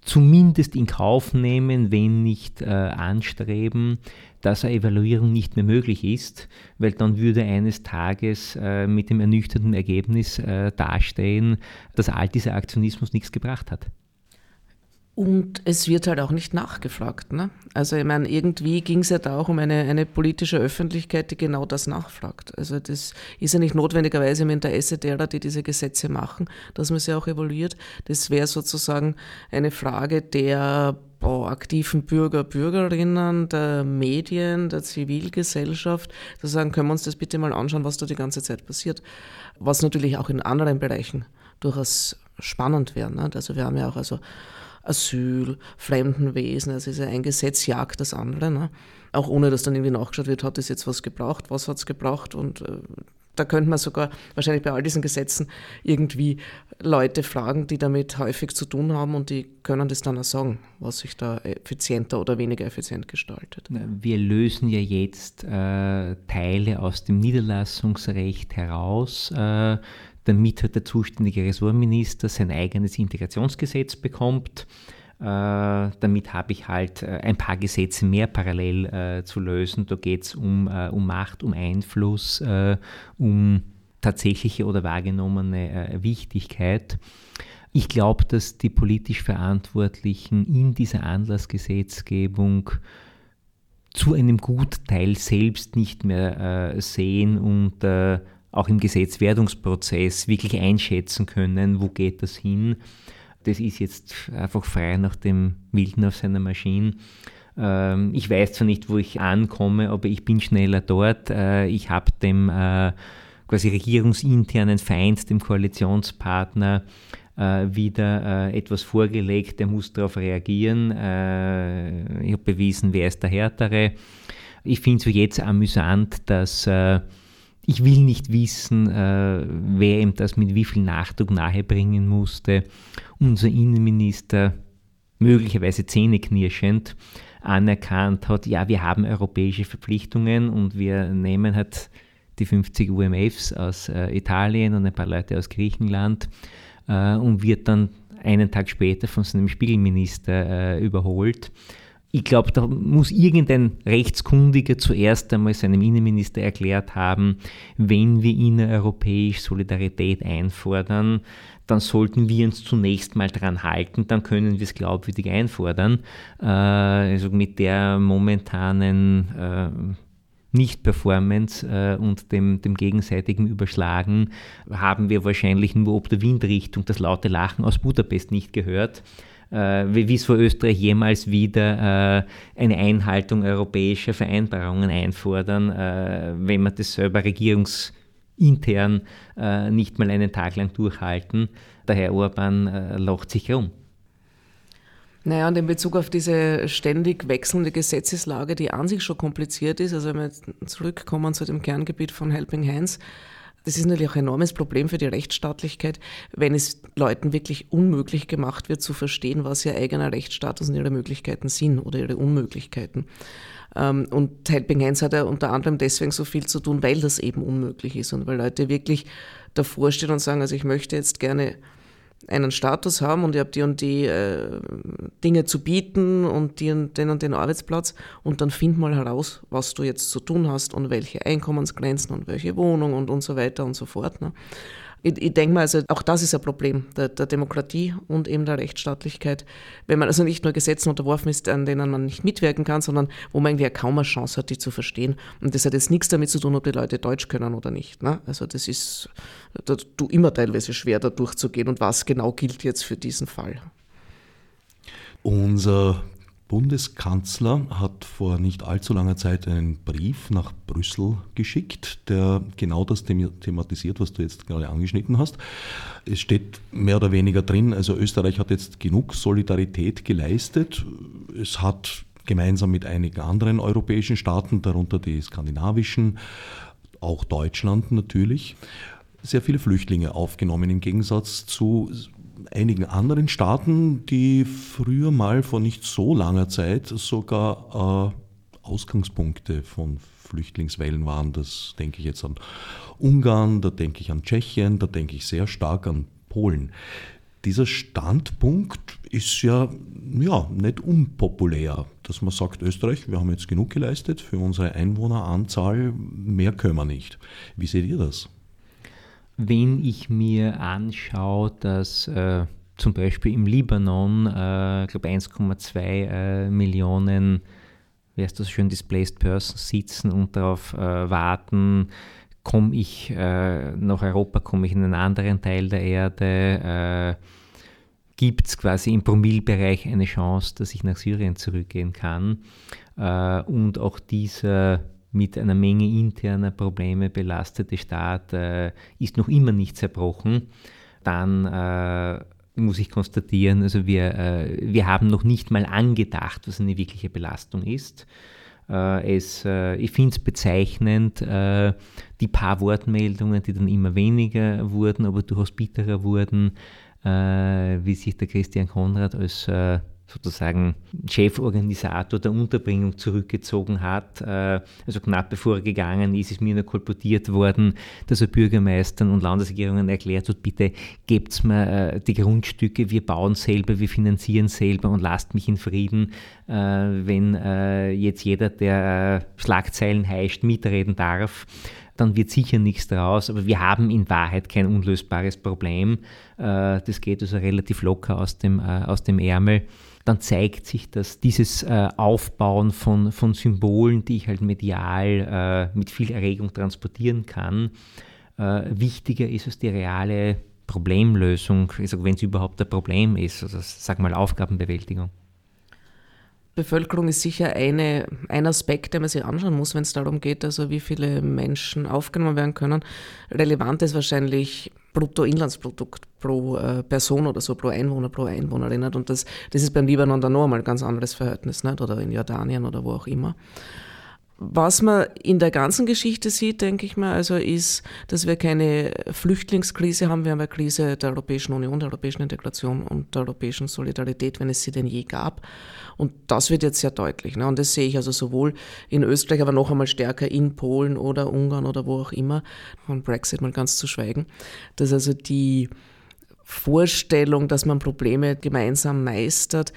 zumindest in Kauf nehmen, wenn nicht äh, anstreben, dass eine Evaluierung nicht mehr möglich ist, weil dann würde eines Tages äh, mit dem ernüchternden Ergebnis äh, dastehen, dass all dieser Aktionismus nichts gebracht hat. Und es wird halt auch nicht nachgefragt. Ne? Also ich meine, irgendwie ging es ja da auch um eine, eine politische Öffentlichkeit, die genau das nachfragt. Also das ist ja nicht notwendigerweise im Interesse derer, die diese Gesetze machen, dass man sie auch evaluiert. Das wäre sozusagen eine Frage der aktiven Bürger, Bürgerinnen, der Medien, der Zivilgesellschaft, zu sagen, können wir uns das bitte mal anschauen, was da die ganze Zeit passiert. Was natürlich auch in anderen Bereichen durchaus spannend wäre. Ne? Also wir haben ja auch also Asyl, Fremdenwesen, also ist ja ein Gesetz jagt das andere. Ne? Auch ohne, dass dann irgendwie nachgeschaut wird, hat es jetzt was gebraucht, was hat es gebraucht und äh, da könnte man sogar wahrscheinlich bei all diesen Gesetzen irgendwie Leute fragen, die damit häufig zu tun haben und die können das dann auch sagen, was sich da effizienter oder weniger effizient gestaltet. Wir lösen ja jetzt äh, Teile aus dem Niederlassungsrecht heraus. Äh, damit hat der zuständige Ressortminister sein eigenes Integrationsgesetz bekommt. Äh, damit habe ich halt äh, ein paar Gesetze mehr parallel äh, zu lösen. Da geht es um, um Macht, um Einfluss, um tatsächliche oder wahrgenommene Wichtigkeit. Ich glaube, dass die politisch Verantwortlichen in dieser Anlassgesetzgebung zu einem Gutteil selbst nicht mehr sehen und auch im Gesetzwerdungsprozess wirklich einschätzen können, wo geht das hin. Das ist jetzt einfach frei nach dem Wilden auf seiner Maschine. Ähm, ich weiß zwar nicht, wo ich ankomme, aber ich bin schneller dort. Äh, ich habe dem äh, quasi regierungsinternen Feind, dem Koalitionspartner, äh, wieder etwas vorgelegt, der muss darauf reagieren. ich habe bewiesen, wer ist der Härtere. Ich finde es jetzt amüsant, dass ich will nicht wissen, äh, wer ihm das mit wie viel Nachdruck nahebringen musste. Unser Innenminister, möglicherweise zähneknirschend, anerkannt hat, ja, wir haben europäische Verpflichtungen und wir nehmen halt die 50 UMFs aus äh, Italien und ein paar Leute aus Griechenland äh, und wird dann einen Tag später von seinem Spiegelminister äh, überholt ich glaube, da muss irgendein Rechtskundiger zuerst einmal seinem Innenminister erklärt haben, wenn wir innereuropäisch Solidarität einfordern, dann sollten wir uns zunächst mal dran halten, dann können wir es glaubwürdig einfordern. Äh, also mit der momentanen äh, nicht-Performance äh, und dem, dem gegenseitigen Überschlagen haben wir wahrscheinlich nur ob der Windrichtung das laute Lachen aus Budapest nicht gehört wie es vor Österreich jemals wieder äh, eine Einhaltung europäischer Vereinbarungen einfordern, äh, wenn man das selber regierungsintern äh, nicht mal einen Tag lang durchhalten. Der Herr Orban äh, lacht sich rum. Naja, und in Bezug auf diese ständig wechselnde Gesetzeslage, die an sich schon kompliziert ist, also wenn wir zurückkommen zu dem Kerngebiet von Helping Hands, das ist natürlich auch ein enormes Problem für die Rechtsstaatlichkeit, wenn es Leuten wirklich unmöglich gemacht wird zu verstehen, was ihr eigener Rechtsstatus und ihre Möglichkeiten sind oder ihre Unmöglichkeiten. Ähm, und Helping Hands hat ja unter anderem deswegen so viel zu tun, weil das eben unmöglich ist und weil Leute wirklich davor stehen und sagen, also ich möchte jetzt gerne einen Status haben und ihr habt die und die äh, Dinge zu bieten und die und den und den Arbeitsplatz und dann find mal heraus, was du jetzt zu tun hast und welche Einkommensgrenzen und welche Wohnung und, und so weiter und so fort. Ne? Ich, ich denke mal, also auch das ist ein Problem der, der, Demokratie und eben der Rechtsstaatlichkeit, wenn man also nicht nur Gesetzen unterworfen ist, an denen man nicht mitwirken kann, sondern wo man irgendwie kaum eine Chance hat, die zu verstehen. Und das hat jetzt nichts damit zu tun, ob die Leute Deutsch können oder nicht. Ne? Also das ist da, du immer teilweise schwer, da durchzugehen und was genau gilt jetzt für diesen Fall. Unser Bundeskanzler hat vor nicht allzu langer Zeit einen Brief nach Brüssel geschickt, der genau das thematisiert, was du jetzt gerade angeschnitten hast. Es steht mehr oder weniger drin, also Österreich hat jetzt genug Solidarität geleistet. Es hat gemeinsam mit einigen anderen europäischen Staaten, darunter die skandinavischen, auch Deutschland natürlich, sehr viele Flüchtlinge aufgenommen, im Gegensatz zu einigen anderen Staaten, die früher mal vor nicht so langer Zeit sogar äh, Ausgangspunkte von Flüchtlingswellen waren. Das denke ich jetzt an Ungarn, da denke ich an Tschechien, da denke ich sehr stark an Polen. Dieser Standpunkt ist ja, ja nicht unpopulär, dass man sagt, Österreich, wir haben jetzt genug geleistet für unsere Einwohneranzahl, mehr können wir nicht. Wie seht ihr das? Wenn ich mir anschaue, dass äh, zum Beispiel im Libanon, äh, ich glaube 1,2 äh, Millionen, wie heißt das schön, Displaced Persons sitzen und darauf äh, warten, komme ich äh, nach Europa, komme ich in einen anderen Teil der Erde, äh, gibt es quasi im Promillbereich eine Chance, dass ich nach Syrien zurückgehen kann. Äh, und auch dieser mit einer Menge interner Probleme belastete Staat äh, ist noch immer nicht zerbrochen. Dann äh, muss ich konstatieren, also wir, äh, wir haben noch nicht mal angedacht, was eine wirkliche Belastung ist. Äh, es, äh, ich finde es bezeichnend, äh, die paar Wortmeldungen, die dann immer weniger wurden, aber durchaus bitterer wurden, wie sich der Christian Konrad als sozusagen Cheforganisator der Unterbringung zurückgezogen hat. Äh, also knapp bevor er gegangen ist, ist mir nur kolportiert worden, dass er Bürgermeistern und Landesregierungen erklärt hat, bitte gebt mir äh, die Grundstücke, wir bauen selber, wir finanzieren selber und lasst mich in Frieden, äh, wenn jetzt jeder, der Schlagzeilen heischt, mitreden darf dann wird sicher nichts draus. Aber wir haben in Wahrheit kein unlösbares Problem. Das geht also relativ locker aus dem, aus dem Ärmel dann zeigt sich, dass dieses äh, Aufbauen von, von Symbolen, die ich halt medial äh, mit viel Erregung transportieren kann, äh, wichtiger ist als die reale Problemlösung, also wenn es überhaupt ein Problem ist, also sag mal Aufgabenbewältigung. Bevölkerung ist sicher eine, ein Aspekt, den man sich anschauen muss, wenn es darum geht, also wie viele Menschen aufgenommen werden können. Relevant ist wahrscheinlich Bruttoinlandsprodukt pro äh, Person oder so, pro Einwohner, pro Einwohnerin. Nicht? Und das, das ist beim Libanon dann noch einmal ein ganz anderes Verhältnis, nicht? oder in Jordanien oder wo auch immer. Was man in der ganzen Geschichte sieht, denke ich mal, also ist, dass wir keine Flüchtlingskrise haben. Wir haben eine Krise der Europäischen Union, der europäischen Integration und der europäischen Solidarität, wenn es sie denn je gab. Und das wird jetzt sehr deutlich. Ne? Und das sehe ich also sowohl in Österreich, aber noch einmal stärker in Polen oder Ungarn oder wo auch immer, von Brexit mal ganz zu schweigen, dass also die Vorstellung, dass man Probleme gemeinsam meistert,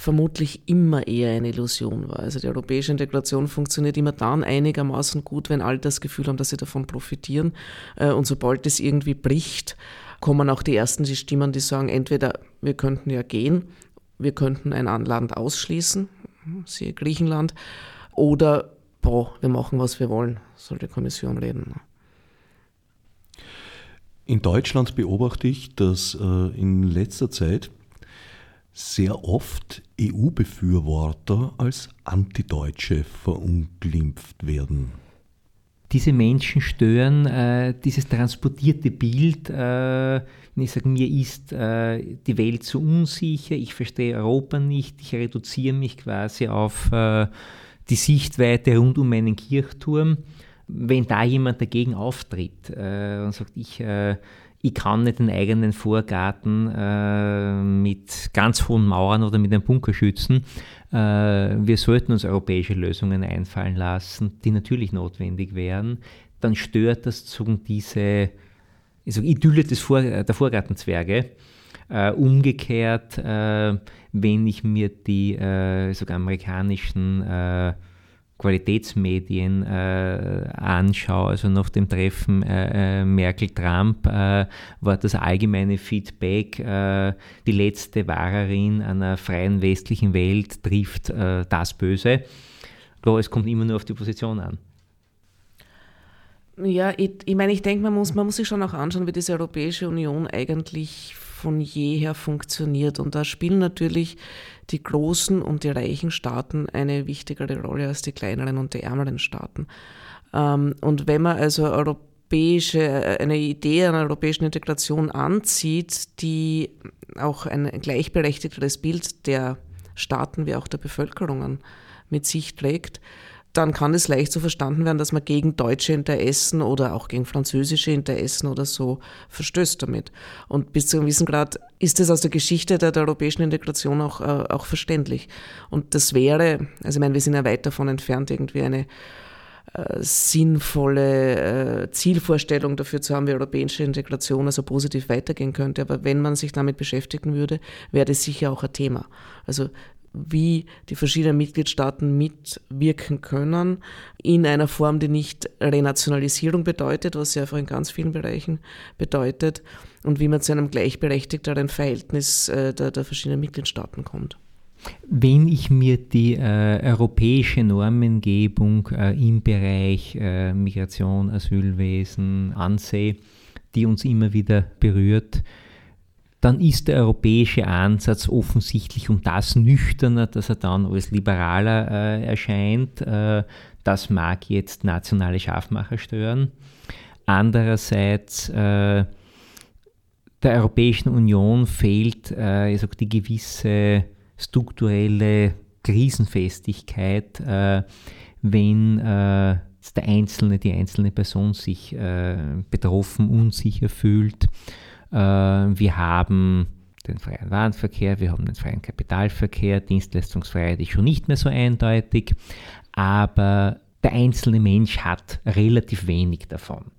vermutlich immer eher eine Illusion war. Also die europäische Integration funktioniert immer dann einigermaßen gut, wenn alle das Gefühl haben, dass sie davon profitieren. Äh, und sobald es irgendwie bricht, kommen auch die ersten die Stimmen, die sagen, entweder wir könnten ja gehen, wir könnten ein Land ausschließen, siehe Griechenland, oder boah, wir machen, was wir wollen, soll die Kommission reden. In Deutschland beobachte ich, dass äh, in letzter Zeit sehr oft EU-Befürworter als Antideutsche verunglimpft werden. Diese Menschen stören äh, dieses transportierte Bild, äh, ich sage, mir ist äh, die Welt zu unsicher, ich verstehe Europa nicht, ich reduziere mich quasi auf äh, die Sichtweite rund um meinen Kirchturm. Wenn da jemand dagegen auftritt äh, und sagt, ich äh, ich kann nicht den eigenen Vorgarten äh, mit ganz hohen Mauern oder mit einem Bunker schützen. Äh, wir sollten uns europäische Lösungen einfallen lassen, die natürlich notwendig wären. Dann stört das sozusagen diese also Idylle des Vor der Vorgartenzwerge. Äh, umgekehrt, äh, wenn ich mir die äh, sogar amerikanischen äh, Qualitätsmedien äh, anschaue, also nach dem Treffen äh, äh Merkel-Trump äh, war das allgemeine Feedback, äh, die letzte Wahrerin einer freien westlichen Welt trifft äh, das Böse. Aber es kommt immer nur auf die Position an. Ja, ich, ich meine, ich denke, man muss, man muss sich schon auch anschauen, wie diese Europäische Union eigentlich von jeher funktioniert. Und da spielen natürlich die großen und die reichen Staaten eine wichtigere Rolle als die kleineren und die ärmeren Staaten. Ähm, und wenn man also europäische, eine Idee einer europäischen Integration anzieht, die auch ein gleichberechtigteres Bild der Staaten wie auch der Bevölkerungen mit sich trägt, dann kann es leicht so verstanden werden, dass man gegen deutsche Interessen oder auch gegen französische Interessen oder so verstößt damit. Und bis zu einem gewissen Grad ist es aus der Geschichte der, der europäischen Integration auch, äh, auch verständlich. Und das wäre, also ich meine, wir sind ja weit davon entfernt, irgendwie eine äh, sinnvolle äh, Zielvorstellung dafür zu haben, wie europäische Integration also positiv weitergehen könnte. Aber wenn man sich damit beschäftigen würde, wäre das sicher auch ein Thema. Also wie die verschiedenen Mitgliedstaaten mitwirken können in einer Form, die nicht Renationalisierung bedeutet, was sie einfach in ganz vielen Bereichen bedeutet, und wie man zu einem gleichberechtigteren Verhältnis äh, der, der verschiedenen Mitgliedstaaten kommt. Wenn ich mir die äh, europäische Normengebung äh, im Bereich äh, Migration, Asylwesen ansehe, die uns immer wieder berührt, dann ist der europäische Ansatz offensichtlich um das nüchterner, dass er dann als liberaler äh, erscheint. Äh, das mag jetzt nationale Scharfmacher stören. Andererseits äh, der Europäischen Union fehlt äh, sag, die gewisse strukturelle Krisenfestigkeit, äh, wenn äh, der Einzelne, die einzelne Person sich äh, betroffen, unsicher fühlt. Äh, wir haben den freien Warenverkehr, wir haben den freien Kapitalverkehr, Dienstleistungsfreiheit ist schon nicht mehr so eindeutig, aber der einzelne Mensch hat relativ wenig davon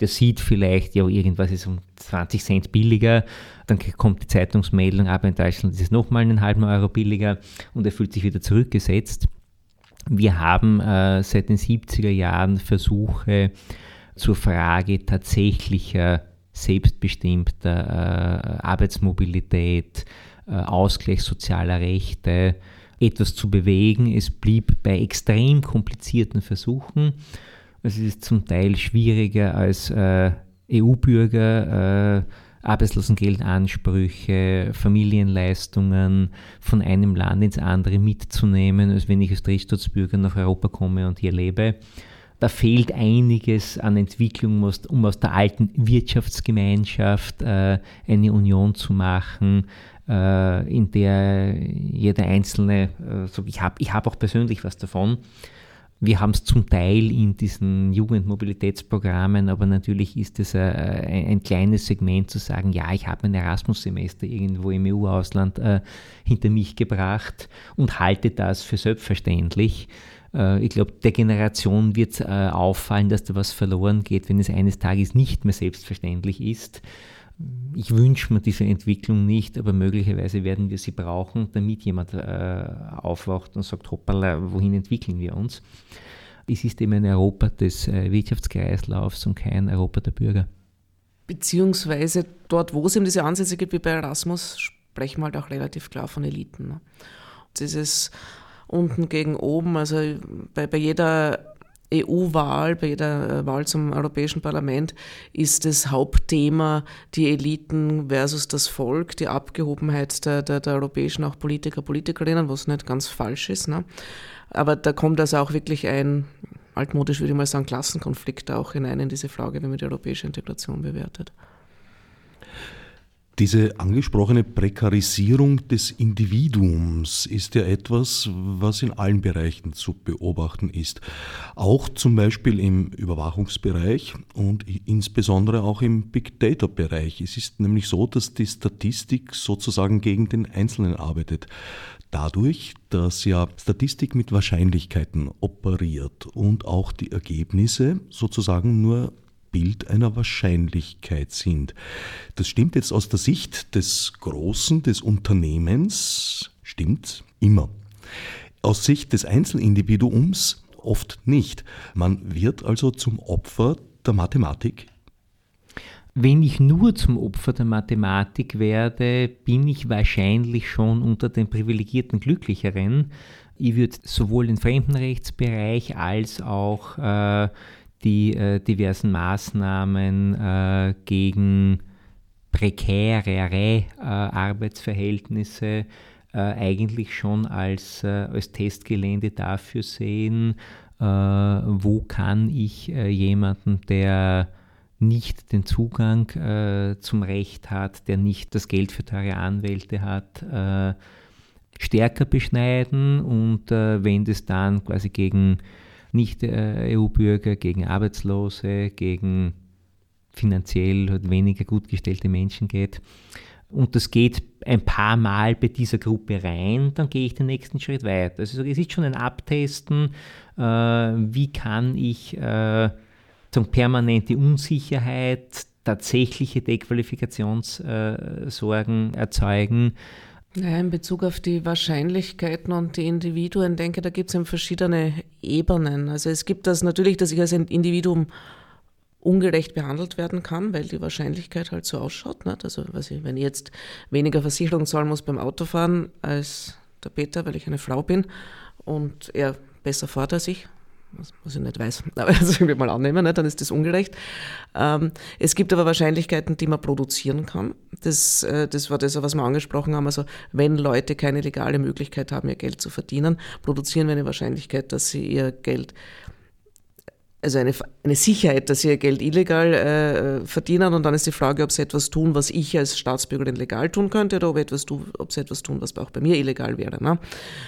der sieht vielleicht, ja, irgendwas ist um 20 Cent billiger, dann kommt die Zeitungsmeldung, aber in Deutschland ist es nochmal einen halben Euro billiger und er fühlt sich wieder zurückgesetzt. Wir haben äh, seit den 70er Jahren Versuche zur Frage tatsächlicher selbstbestimmter äh, Arbeitsmobilität, äh, Ausgleich sozialer Rechte, etwas zu bewegen. Es blieb bei extrem komplizierten Versuchen. Es ist zum Teil schwieriger als äh, EU-Bürger. Äh, Arbeitslosengeldansprüche, Familienleistungen von einem Land ins andere mitzunehmen, als wenn ich als Drittstaatsbürger nach Europa komme und hier lebe. Da fehlt einiges an Entwicklung, um aus der alten Wirtschaftsgemeinschaft äh, eine Union zu machen, äh, in der jeder Einzelne sagt, ich habe ich hab auch persönlich was davon. Wir haben es zum Teil in diesen Jugendmobilitätsprogrammen, aber natürlich ist es ein, ein kleines Segment zu sagen, ja, ich habe ein Erasmus-Semester irgendwo im EU-Ausland hinter mich gebracht und halte das für selbstverständlich. Äh, ich glaube, der Generation wird äh, auffallen, dass da was verloren geht, wenn es eines Tages nicht mehr selbstverständlich ist ich wünsche mir diese Entwicklung nicht, aber möglicherweise werden wir sie brauchen, damit jemand äh, aufwacht und sagt, hoppala, wohin entwickeln wir uns? Es ist eben ein Europa des äh, Wirtschaftskreislaufs und kein Europa der Bürger. Beziehungsweise dort, wo es eben diese Ansätze gibt, wie bei Erasmus, sprechen wir halt auch relativ klar von Eliten. Ne? Dieses unten gegen oben, also bei, bei jeder EU-Wahl, bei jeder äh, Wahl zum Europäischen Parlament ist das Hauptthema die Eliten versus das Volk, die Abgehobenheit der, der, der europäischen auch Politiker, Politikerinnen, was nicht ganz falsch ist. Ne? Aber da kommt also auch wirklich ein, altmodisch würde ich mal sagen, Klassenkonflikt auch hinein in diese Frage, wenn man die europäische Integration bewertet. Diese angesprochene Prekarisierung des Individuums ist ja etwas, was in allen Bereichen zu beobachten ist. Auch zum Beispiel im Überwachungsbereich und insbesondere auch im Big Data-Bereich. Es ist nämlich so, dass die Statistik sozusagen gegen den Einzelnen arbeitet. Dadurch, dass ja Statistik mit Wahrscheinlichkeiten operiert und auch die Ergebnisse sozusagen nur Bild einer Wahrscheinlichkeit sind. Das stimmt jetzt aus der Sicht des Großen, des Unternehmens, stimmt immer. Aus Sicht des Einzelindividuums oft nicht. Man wird also zum Opfer der Mathematik. Wenn ich nur zum Opfer der Mathematik werde, bin ich wahrscheinlich schon unter den privilegierten Glücklicheren. Ich würde sowohl den Fremdenrechtsbereich als auch äh, die äh, diversen Maßnahmen äh, gegen prekärere äh, Arbeitsverhältnisse äh, eigentlich schon als, äh, als Testgelände dafür sehen, äh, wo kann ich jemanden, der nicht den Zugang zum Recht hat, der nicht das Geld für teure Anwälte hat, stärker beschneiden und wenn das dann quasi gegen nicht-EU-Bürger, äh, gegen Arbeitslose, gegen finanziell weniger gut gestellte Menschen geht. Und das geht ein paar Mal bei dieser Gruppe rein, dann gehe ich den nächsten Schritt weiter. Also es ist schon ein Abtesten, äh, wie kann ich äh, permanente Unsicherheit, tatsächliche Dequalifikationssorgen erzeugen ja, in Bezug auf die Wahrscheinlichkeiten und die Individuen, denke da gibt es verschiedene Ebenen. Also es gibt das natürlich, dass ich als Individuum ungerecht behandelt werden kann, weil die Wahrscheinlichkeit halt so ausschaut. Nicht? Also ich, wenn ich jetzt weniger Versicherung zahlen muss beim Autofahren als der Peter, weil ich eine Frau bin und er besser fährt als ich, was ich nicht weiß, aber das irgendwie mal annehmen, ne, dann ist das ungerecht. Ähm, es gibt aber Wahrscheinlichkeiten, die man produzieren kann. Das, äh, das war das, was wir angesprochen haben. Also wenn Leute keine legale Möglichkeit haben, ihr Geld zu verdienen, produzieren wir eine Wahrscheinlichkeit, dass sie ihr Geld also eine, eine Sicherheit, dass sie ihr Geld illegal äh, verdienen und dann ist die Frage, ob sie etwas tun, was ich als Staatsbürgerin legal tun könnte oder ob, etwas tu, ob sie etwas tun, was auch bei mir illegal wäre. Ne?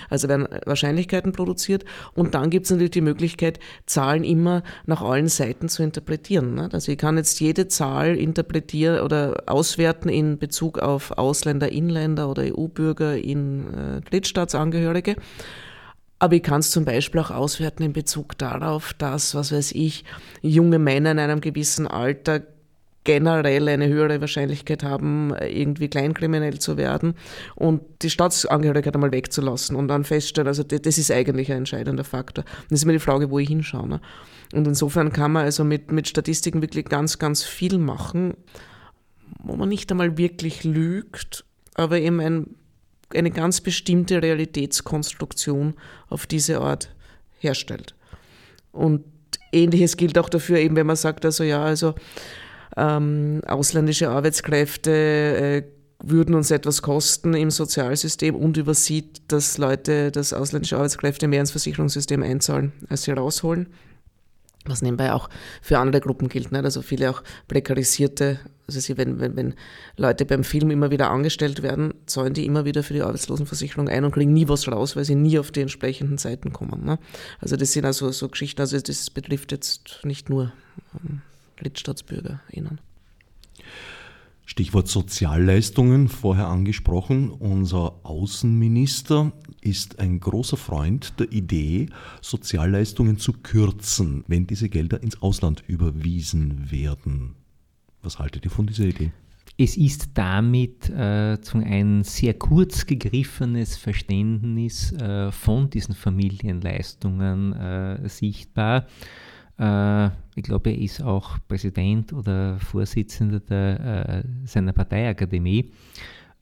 Also werden Wahrscheinlichkeiten produziert und dann gibt es natürlich die Möglichkeit, Zahlen immer nach allen Seiten zu interpretieren. Ne? Also ich kann jetzt jede Zahl interpretieren oder auswerten in Bezug auf Ausländer, Inländer oder EU-Bürger in äh, Drittstaatsangehörige. Aber ich kann es zum Beispiel auch auswerten in Bezug darauf, dass, was weiß ich, junge Männer in einem gewissen Alter generell eine höhere Wahrscheinlichkeit haben, irgendwie kleinkriminell zu werden und die Staatsangehörigkeit einmal wegzulassen und dann feststellen, also das ist eigentlich ein entscheidender Faktor. Und das ist immer die Frage, wo ich hinschaue. Ne? Und insofern kann man also mit, mit Statistiken wirklich ganz, ganz viel machen, wo man nicht einmal wirklich lügt, aber eben ein eine ganz bestimmte Realitätskonstruktion auf diese Art herstellt. Und ähnliches gilt auch dafür, eben wenn man sagt, also ja, also ähm, ausländische Arbeitskräfte äh, würden uns etwas kosten im Sozialsystem und übersieht, dass Leute, dass ausländische Arbeitskräfte mehr ins Versicherungssystem einzahlen, als sie rausholen was nebenbei auch für andere Gruppen gilt. Nicht? Also viele auch prekarisierte, also wenn, wenn, wenn Leute beim Film immer wieder angestellt werden, zahlen die immer wieder für die Arbeitslosenversicherung ein und kriegen nie was raus, weil sie nie auf die entsprechenden Seiten kommen. Ne? Also das sind also so Geschichten, also das betrifft jetzt nicht nur ähm, DrittstaatsbürgerInnen. Stichwort Sozialleistungen vorher angesprochen. Unser Außenminister ist ein großer Freund der Idee, Sozialleistungen zu kürzen, wenn diese Gelder ins Ausland überwiesen werden. Was haltet ihr von dieser Idee? Es ist damit äh, ein sehr kurz gegriffenes Verständnis äh, von diesen Familienleistungen äh, sichtbar. Äh, ich glaube, er ist auch Präsident oder Vorsitzender der, äh, seiner Parteiakademie.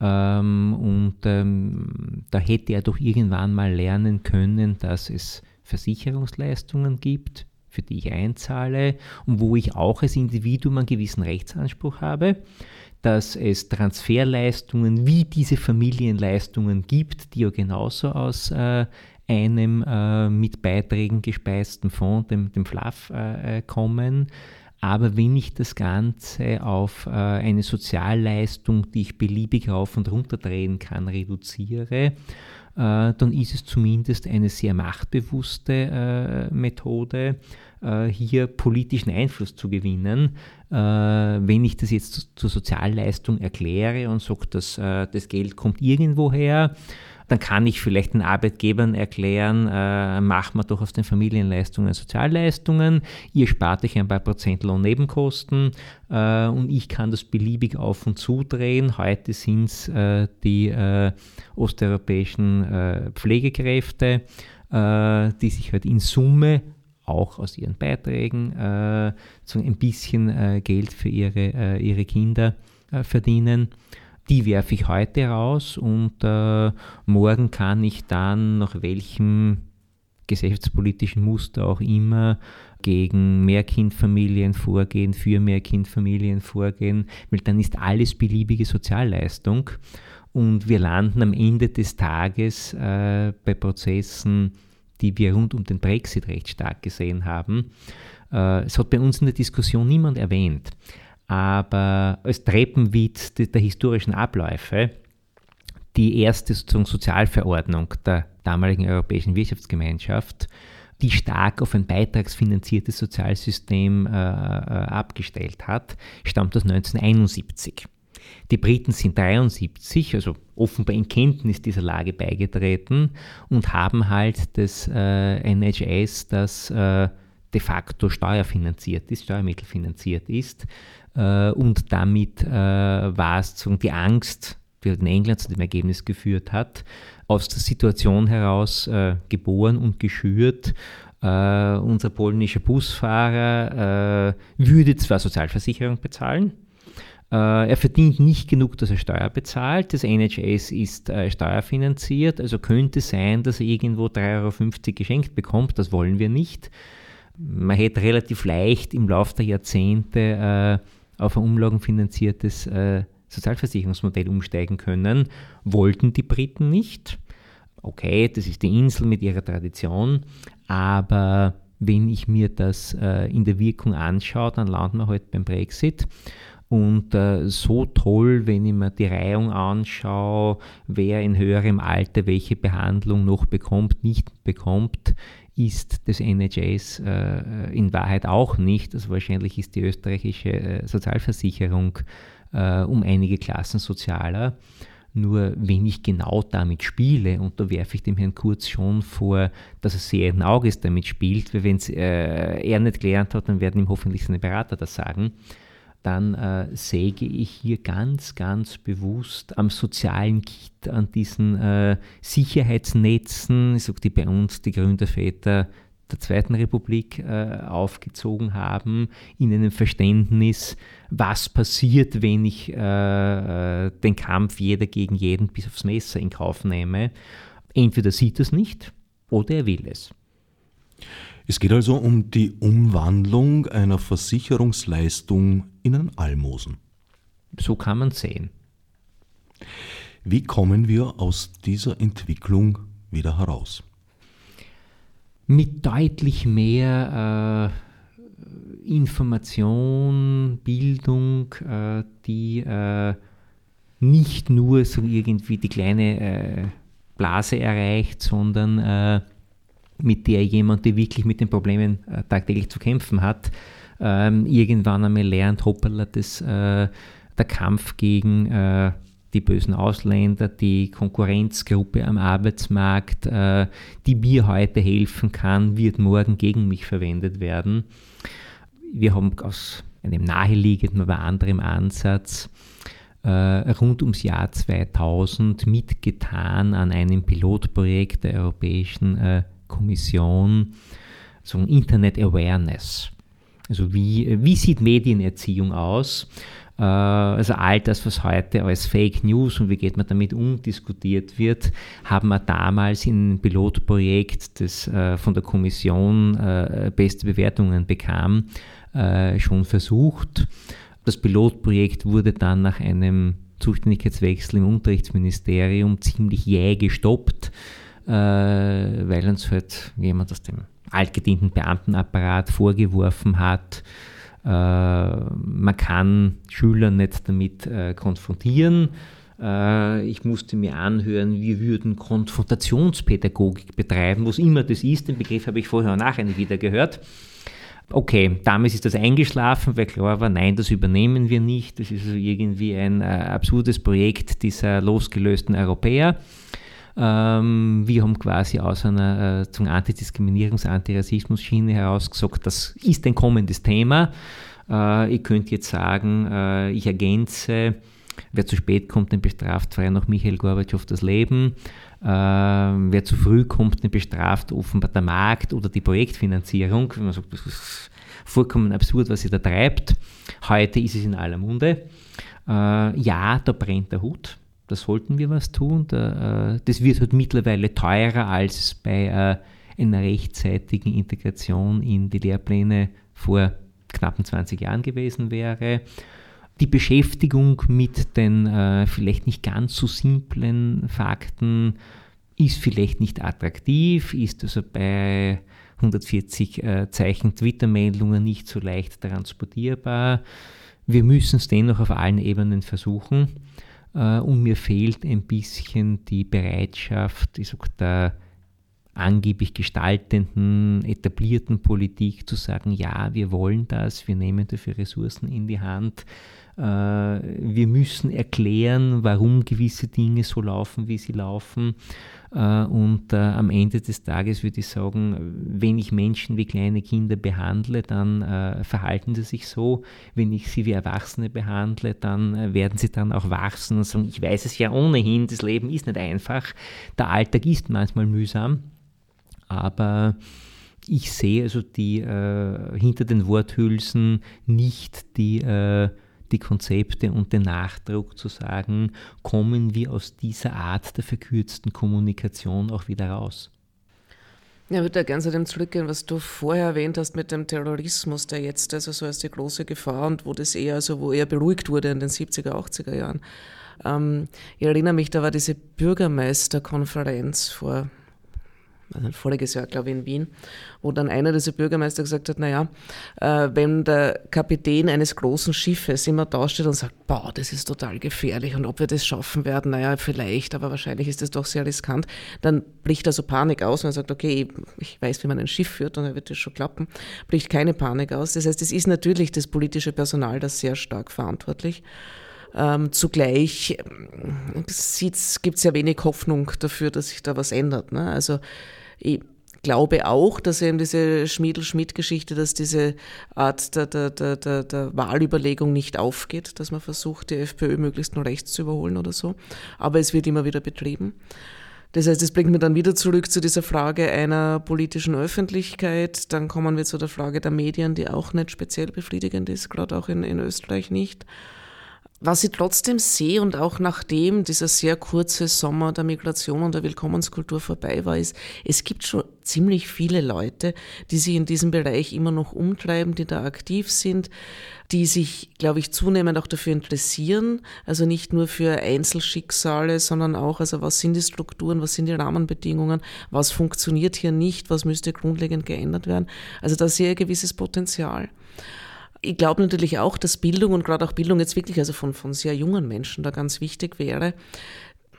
Ähm, und ähm, da hätte er doch irgendwann mal lernen können, dass es Versicherungsleistungen gibt, für die ich einzahle und wo ich auch als Individuum einen gewissen Rechtsanspruch habe, dass es Transferleistungen wie diese Familienleistungen gibt, die ja genauso aus äh, einem äh, mit Beiträgen gespeisten Fonds, dem, dem FLAF, äh, äh, kommen. Aber wenn ich das Ganze auf äh, eine Sozialleistung, die ich beliebig rauf und runter drehen kann, reduziere, äh, dann ist es zumindest eine sehr machtbewusste äh, Methode, hier politischen Einfluss zu gewinnen. wenn ich das jetzt zur Sozialleistung erkläre und sage, dass das Geld kommt irgendwo her, dann kann ich vielleicht den Arbeitgebern erklären, äh, machen wir doch aus den Familienleistungen Sozialleistungen, ihr spart euch ein paar Prozent Lohnnebenkosten äh, und ich kann das beliebig auf und zudrehen. Heute sind es äh, die äh, osteuropäischen äh, Pflegekräfte, äh, die sich halt in Summe auch aus ihren Beiträgen äh, so ein bisschen Geld für ihre, ihre Kinder verdienen die werfe ich heute raus und äh, morgen kann ich dann nach welchem gesellschaftspolitischen Muster auch immer gegen Mehrkindfamilien vorgehen, für Mehrkindfamilien vorgehen, weil dann ist alles beliebige Sozialleistung und wir landen am Ende des Tages äh, bei Prozessen, die wir rund um den Brexit recht stark gesehen haben. Äh, es hat bei uns in der Diskussion niemand erwähnt aber als Treppenwitz der historischen Abläufe die erste sozusagen Sozialverordnung der damaligen Europäischen Wirtschaftsgemeinschaft, die stark auf ein beitragsfinanziertes Sozialsystem äh, äh abgestellt hat, stammt aus 1971. Die Briten sind 73, also offenbar in Kenntnis dieser Lage beigetreten und haben halt das äh, NHS, das äh, de facto steuerfinanziert ist, steuermittelfinanziert ist, äh, und damit äh, war es die Angst, die in England zu dem Ergebnis geführt hat, aus der Situation heraus äh, geboren und geschürt, Äh, unser polnischer Busfahrer äh, würde zwar Sozialversicherung bezahlen, äh, er verdient nicht genug, dass er Steuer bezahlt. Das NHS ist steuerfinanziert, also könnte sein, dass er irgendwo 3,50 Euro geschenkt bekommt. Das wollen wir nicht. Man hätte relativ leicht im Laufe der Jahrzehnte auf ein umlagenfinanziertes äh, Sozialversicherungsmodell umsteigen können. Wollten die Briten nicht. Okay, das ist die Insel mit ihrer Tradition, aber wenn ich mir das äh, in der Wirkung anschaue, dann landen wir halt beim Brexit. Und äh, so toll, wenn ich mir die Reihung anschaue, wer in höherem Alter welche Behandlung noch bekommt, nicht bekommt, ist das NHS äh, in Wahrheit auch nicht. Also wahrscheinlich ist die österreichische äh, Sozialversicherung äh, um einige Klassen sozialer. Nur wenn ich genau damit spiele, und da werfe ich dem Herrn Kurz schon vor, dass er sehr Auges damit spielt, weil wenn äh, er nicht gelernt hat, dann werden ihm hoffentlich seine Berater das sagen, dann äh, säge ich hier ganz, ganz bewusst am sozialen Kit, an diesen äh, Sicherheitsnetzen, die bei uns die Gründerväter der Zweiten Republik äh, aufgezogen haben, in einem Verständnis, was passiert, wenn ich äh, äh, den Kampf jeder gegen jeden bis aufs Messer in Kauf nehme. Entweder sieht es nicht oder er will es. Es geht also um die Umwandlung einer Versicherungsleistung in einen Almosen. So kann man sehen. Wie kommen wir aus dieser Entwicklung wieder heraus? Mit deutlich mehr äh, Information, Bildung, äh, die äh, nicht nur so irgendwie die kleine äh, Blase erreicht, sondern äh, mit der jemand, der wirklich mit den Problemen äh, tagtäglich zu kämpfen hat, ähm, irgendwann einmal lernt, hoppala, das, äh, der Kampf gegen äh, die bösen Ausländer, die Konkurrenzgruppe am Arbeitsmarkt, äh, die mir heute helfen kann, wird morgen gegen mich verwendet werden. Wir haben aus einem naheliegenden, aber anderem Ansatz äh, rund ums Jahr 2000 mitgetan an einem Pilotprojekt der Europäischen äh, Kommission, so ein Internet Awareness. Also wie, wie sieht Medienerziehung aus? Äh, also all das, was heute als Fake News und wie geht man damit um diskutiert wird, haben wir damals in einem Pilotprojekt, das äh, von der Kommission äh, beste Bewertungen bekam, schon versucht. Das Pilotprojekt wurde dann nach einem Zuständigkeitswechsel im Unterrichtsministerium ziemlich jäh gestoppt weil uns halt jemand aus dem altgedienten Beamtenapparat vorgeworfen hat, äh, man kann Schüler nicht damit äh, konfrontieren. Äh, ich musste mir anhören, wir würden Konfrontationspädagogik betreiben, was immer das ist. Den Begriff habe ich vorher und nachher nicht wieder gehört. Okay, damals ist das eingeschlafen, weil klar war, nein, das übernehmen wir nicht. Das ist also irgendwie ein äh, absurdes Projekt dieser losgelösten Europäer. Ähm, wir haben quasi aus einer äh, zum Antidiskriminierungs-, Antirassismus-Schiene heraus gesagt, das ist ein kommendes Thema. Äh, ihr könnt jetzt sagen, äh, ich ergänze, wer zu spät kommt, den bestraft frei nach Michael Gorbatschow das Leben. Äh, wer zu früh kommt, den bestraft offenbar der Markt oder die Projektfinanzierung. Wenn man sagt, das ist vollkommen absurd, was ihr da treibt. Heute ist es in aller Munde. Äh, ja, da brennt der Hut da sollten wir was tun. Da, äh, das wird halt mittlerweile teurer als bei äh, einer rechtzeitigen Integration in die Lehrpläne vor knappen 20 Jahren gewesen wäre. Die Beschäftigung mit den äh, vielleicht nicht ganz so simplen Fakten ist vielleicht nicht attraktiv, ist also bei 140 äh, Zeichen Twitter-Meldungen nicht so leicht transportierbar. Wir müssen es dennoch auf allen Ebenen versuchen. Äh, und mir fehlt ein bisschen die Bereitschaft, ich sag, der angeblich gestaltenden, etablierten Politik zu sagen, ja, wir wollen das, wir nehmen dafür Ressourcen in die Hand. Äh, wir müssen erklären, warum gewisse Dinge so laufen, wie sie laufen. Äh, und äh, am Ende des Tages würde ich sagen, wenn ich Menschen wie kleine Kinder behandle, dann äh, verhalten sie sich so. Wenn ich sie wie Erwachsene behandle, dann werden sie dann auch wachsen und sagen, ich weiß es ja ohnehin, das Leben ist nicht einfach. Der Alltag ist manchmal mühsam, aber ich sehe also die äh, hinter den Worthülsen nicht die, äh, die Konzepte und den Nachdruck zu sagen, kommen wir aus dieser Art der verkürzten Kommunikation auch wieder raus. Ja, ich würde da gerne zu dem zurückgehen, was du vorher erwähnt hast mit dem Terrorismus, der jetzt also so als die große Gefahr und wo das eher, also wo eher beruhigt wurde in den 70er, 80er Jahren. Ähm, ich erinnere mich, da war diese Bürgermeisterkonferenz vor also voriges Jahr, glaube ich, in Wien, wo dann einer dieser Bürgermeister gesagt hat, naja, äh, wenn der Kapitän eines großen Schiffes immer da steht und sagt, boah, das ist total gefährlich und ob wir das schaffen werden, naja, vielleicht, aber wahrscheinlich ist das doch sehr riskant, dann bricht also Panik aus und er sagt, okay, ich weiß, wie man ein Schiff führt und er wird das schon klappen, bricht keine Panik aus. Das heißt, es ist natürlich das politische Personal das sehr stark verantwortlich. Ähm, zugleich gibt es ja wenig Hoffnung dafür, dass sich da was ändert. Ne? Also ich glaube auch, dass eben diese Schmiedel-Schmidt-Geschichte, dass diese Art der, der, der, der, Wahlüberlegung nicht aufgeht, dass man versucht, die FPÖ möglichst nur rechts zu überholen oder so. Aber es wird immer wieder betrieben. Das heißt, das bringt mir dann wieder zurück zu dieser Frage einer politischen Öffentlichkeit. Dann kommen wir zu der Frage der Medien, die auch nicht speziell befriedigend ist, gerade auch in, in Österreich nicht. Was ich trotzdem sehe und auch nachdem dieser sehr kurze Sommer der Migration und der Willkommenskultur vorbei war, ist, es gibt schon ziemlich viele Leute, die sich in diesem Bereich immer noch umtreiben, die da aktiv sind, die sich, glaube ich, zunehmend auch dafür interessieren, also nicht nur für Einzelschicksale, sondern auch, also was sind die Strukturen, was sind die Rahmenbedingungen, was funktioniert hier nicht, was müsste grundlegend geändert werden. Also da sehe ich ein gewisses Potenzial ich glaube natürlich auch, dass Bildung und gerade auch Bildung jetzt wirklich also von, von sehr jungen Menschen da ganz wichtig wäre.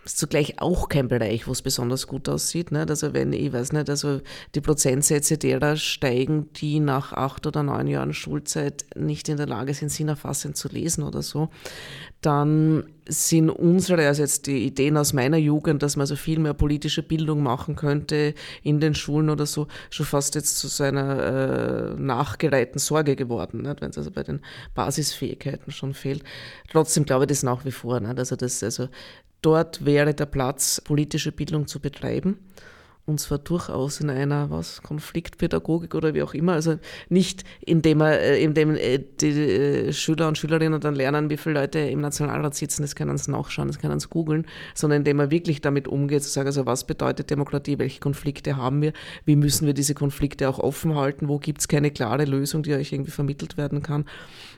Ist zugleich auch kein Bereich, wo es besonders gut aussieht. Nicht? Also wenn, ich weiß nicht, also die Prozentsätze derer steigen, die nach acht oder neun Jahren Schulzeit nicht in der Lage sind, sinnerfassend zu lesen oder so, dann sind unsere, also jetzt die Ideen aus meiner Jugend, dass man so viel mehr politische Bildung machen könnte in den Schulen oder so, schon fast jetzt zu seiner äh, nachgereihten Sorge geworden, wenn es also bei den Basisfähigkeiten schon fehlt. Trotzdem glaube ich das nach wie vor. Nicht? Also, das, also dort wäre der Platz, politische Bildung zu betreiben. Und zwar durchaus in einer was Konfliktpädagogik oder wie auch immer, also nicht indem er, äh, indem äh, die äh, Schüler und Schülerinnen dann lernen, wie viele Leute im Nationalrat sitzen, das können sie nachschauen, das können sie googeln, sondern indem er wirklich damit umgeht, zu sagen, also was bedeutet Demokratie, welche Konflikte haben wir, wie müssen wir diese Konflikte auch offen halten, wo gibt es keine klare Lösung, die euch irgendwie vermittelt werden kann,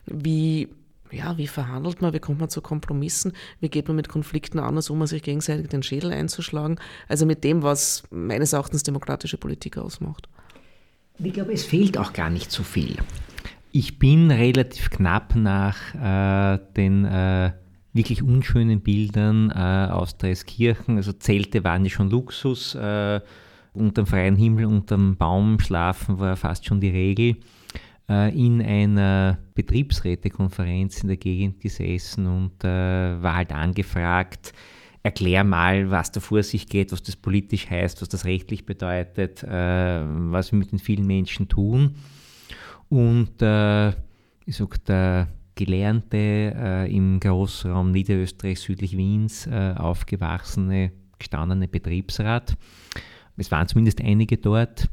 wie ja, wie verhandelt man, wie kommt man zu Kompromissen, wie geht man mit Konflikten anders um, sich gegenseitig den Schädel einzuschlagen. Also mit dem, was meines Erachtens demokratische Politik ausmacht. Ich glaube, es fehlt auch gar nicht so viel. Ich bin relativ knapp nach äh, den äh, wirklich unschönen Bildern äh, aus Dreiskirchen. Also Zelte waren ja schon Luxus. Äh, unterm freien Himmel, unterm Baum schlafen war fast schon die Regel. Äh, in einer Betriebsrätekonferenz in der Gegend gesessen und äh, war halt angefragt, erklär mal, was da vor sich geht, was das politisch heißt, was das rechtlich bedeutet, äh, was wir mit den vielen Menschen tun. Und äh, ich sag, der gelernte, äh, im Großraum Niederösterreich südlich Wiens äh, aufgewachsene, gestandene Betriebsrat, es waren zumindest einige dort,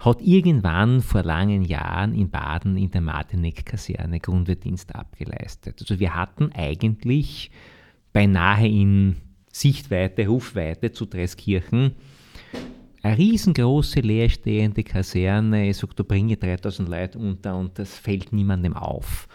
hat irgendwann vor langen Jahren in Baden in der Martinek-Kaserne Grundwehrdienst abgeleistet. Also wir hatten eigentlich beinahe in Sichtweite, Rufweite zu Dreskirchen eine riesengroße leerstehende Kaserne. Ich sage, da bringe 3000 Leute unter und das fällt niemandem auf.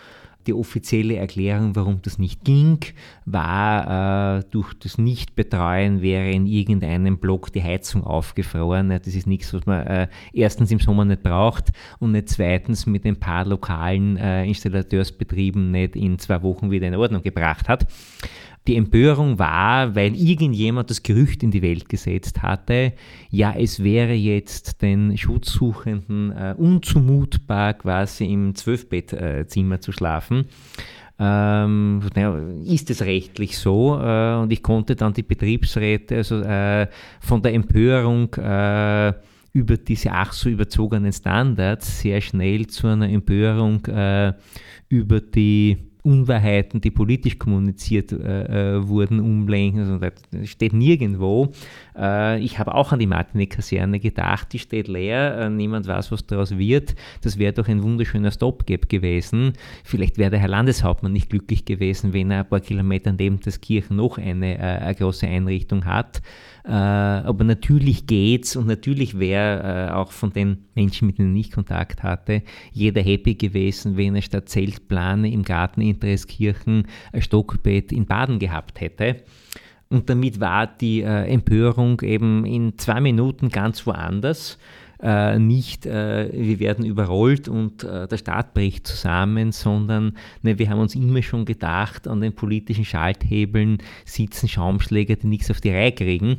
Die offizielle Erklärung, warum das nicht ging, war, äh, durch das Nichtbetreuen wäre in irgendeinem Block die Heizung aufgefroren. Das ist nichts, was man äh, erstens im Sommer nicht braucht und nicht zweitens mit ein paar lokalen äh, Installateursbetrieben nicht in zwei Wochen wieder in Ordnung gebracht hat. Die Empörung war, weil irgendjemand das Gerücht in die Welt gesetzt hatte, ja, es wäre jetzt den Schutzsuchenden äh, unzumutbar, quasi im Zwölfbettzimmer zu schlafen. Ähm, ist es rechtlich so? Äh, und ich konnte dann die Betriebsräte also, äh, von der Empörung äh, über diese ach so überzogenen Standards sehr schnell zu einer Empörung äh, über die Unwahrheiten, die politisch kommuniziert äh, äh wurden, umlenken. Also das steht nirgendwo. Äh, ich habe auch an die Martinek-Kaserne gedacht, die steht leer, äh, niemand weiß, was daraus wird. Das wäre doch ein wunderschöner Stopgap gewesen. Vielleicht wäre der Herr Landeshauptmann nicht glücklich gewesen, wenn er ein paar Kilometer neben das Kirchen noch eine, äh, eine große Einrichtung hat. Äh, aber natürlich geht's und natürlich wäre äh, auch von den Menschen, mit denen ich Kontakt hatte, jeder happy gewesen, wenn er statt Zeltplane im Garten in Dreskirchen ein Stockbett in Baden gehabt hätte. Und damit war die äh, Empörung eben in zwei Minuten ganz woanders äh, nicht, äh, wir werden überrollt und äh, der Staat bricht zusammen, sondern ne, wir haben uns immer schon gedacht, an den politischen Schalthebeln sitzen Schaumschläger, die nichts auf die Reihe kriegen.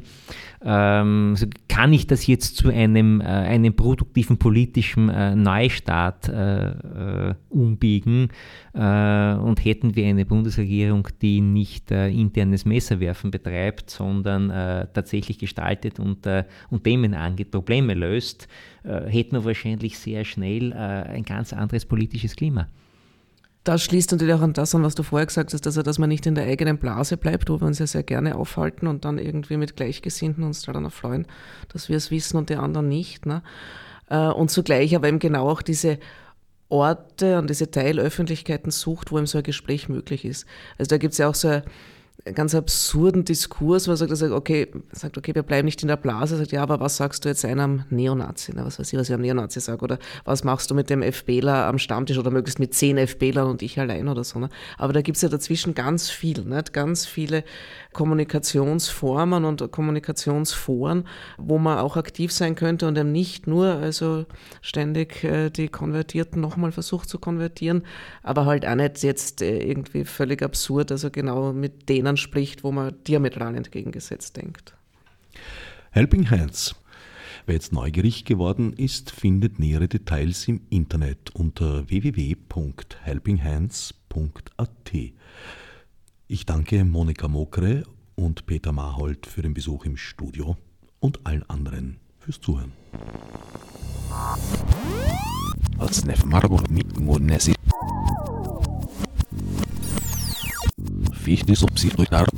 Ähm, also kann ich das jetzt zu einem, äh, einem produktiven politischen äh, Neustart äh, umbiegen und hätten wir eine Bundesregierung, die nicht internes Messerwerfen betreibt, sondern tatsächlich gestaltet und, und Themen angeht, Probleme löst, hätten wir wahrscheinlich sehr schnell ein ganz anderes politisches Klima das schließt natürlich auch an das an, was du vorher gesagt hast, also dass man nicht in der eigenen Blase bleibt, wo wir uns ja sehr gerne aufhalten und dann irgendwie mit Gleichgesinnten uns daran erfreuen, dass wir es wissen und die anderen nicht. Ne? Äh, und zugleich aber eben genau auch diese Orte und diese Teilöffentlichkeiten sucht, wo eben so ein Gespräch möglich ist. Also da gibt es ja auch so eine ganz absurden Diskurs, wo er sagt, er sagt, okay, sagt, okay, wir bleiben nicht in der Blase, er sagt, ja, aber was sagst du jetzt einem Neonazi? Na, was weiß ich, was ich am Neonazi sage? Oder was machst du mit dem FBler am Stammtisch oder möglichst mit zehn FBlern und ich allein oder so? Ne? Aber da gibt es ja dazwischen ganz viel, nicht? ganz viele Kommunikationsformen und Kommunikationsforen, wo man auch aktiv sein könnte und eben nicht nur also ständig äh, die Konvertierten nochmal versucht zu konvertieren, aber halt auch nicht jetzt äh, irgendwie völlig absurd, also genau mit denen spricht, wo man diametral entgegengesetzt denkt. Helping Hands. Wer jetzt neugierig geworden ist, findet nähere Details im Internet unter www.helpinghands.at. Ich danke Monika Mokre und Peter Mahold für den Besuch im Studio und allen anderen fürs Zuhören wie ich nicht so durchdacht.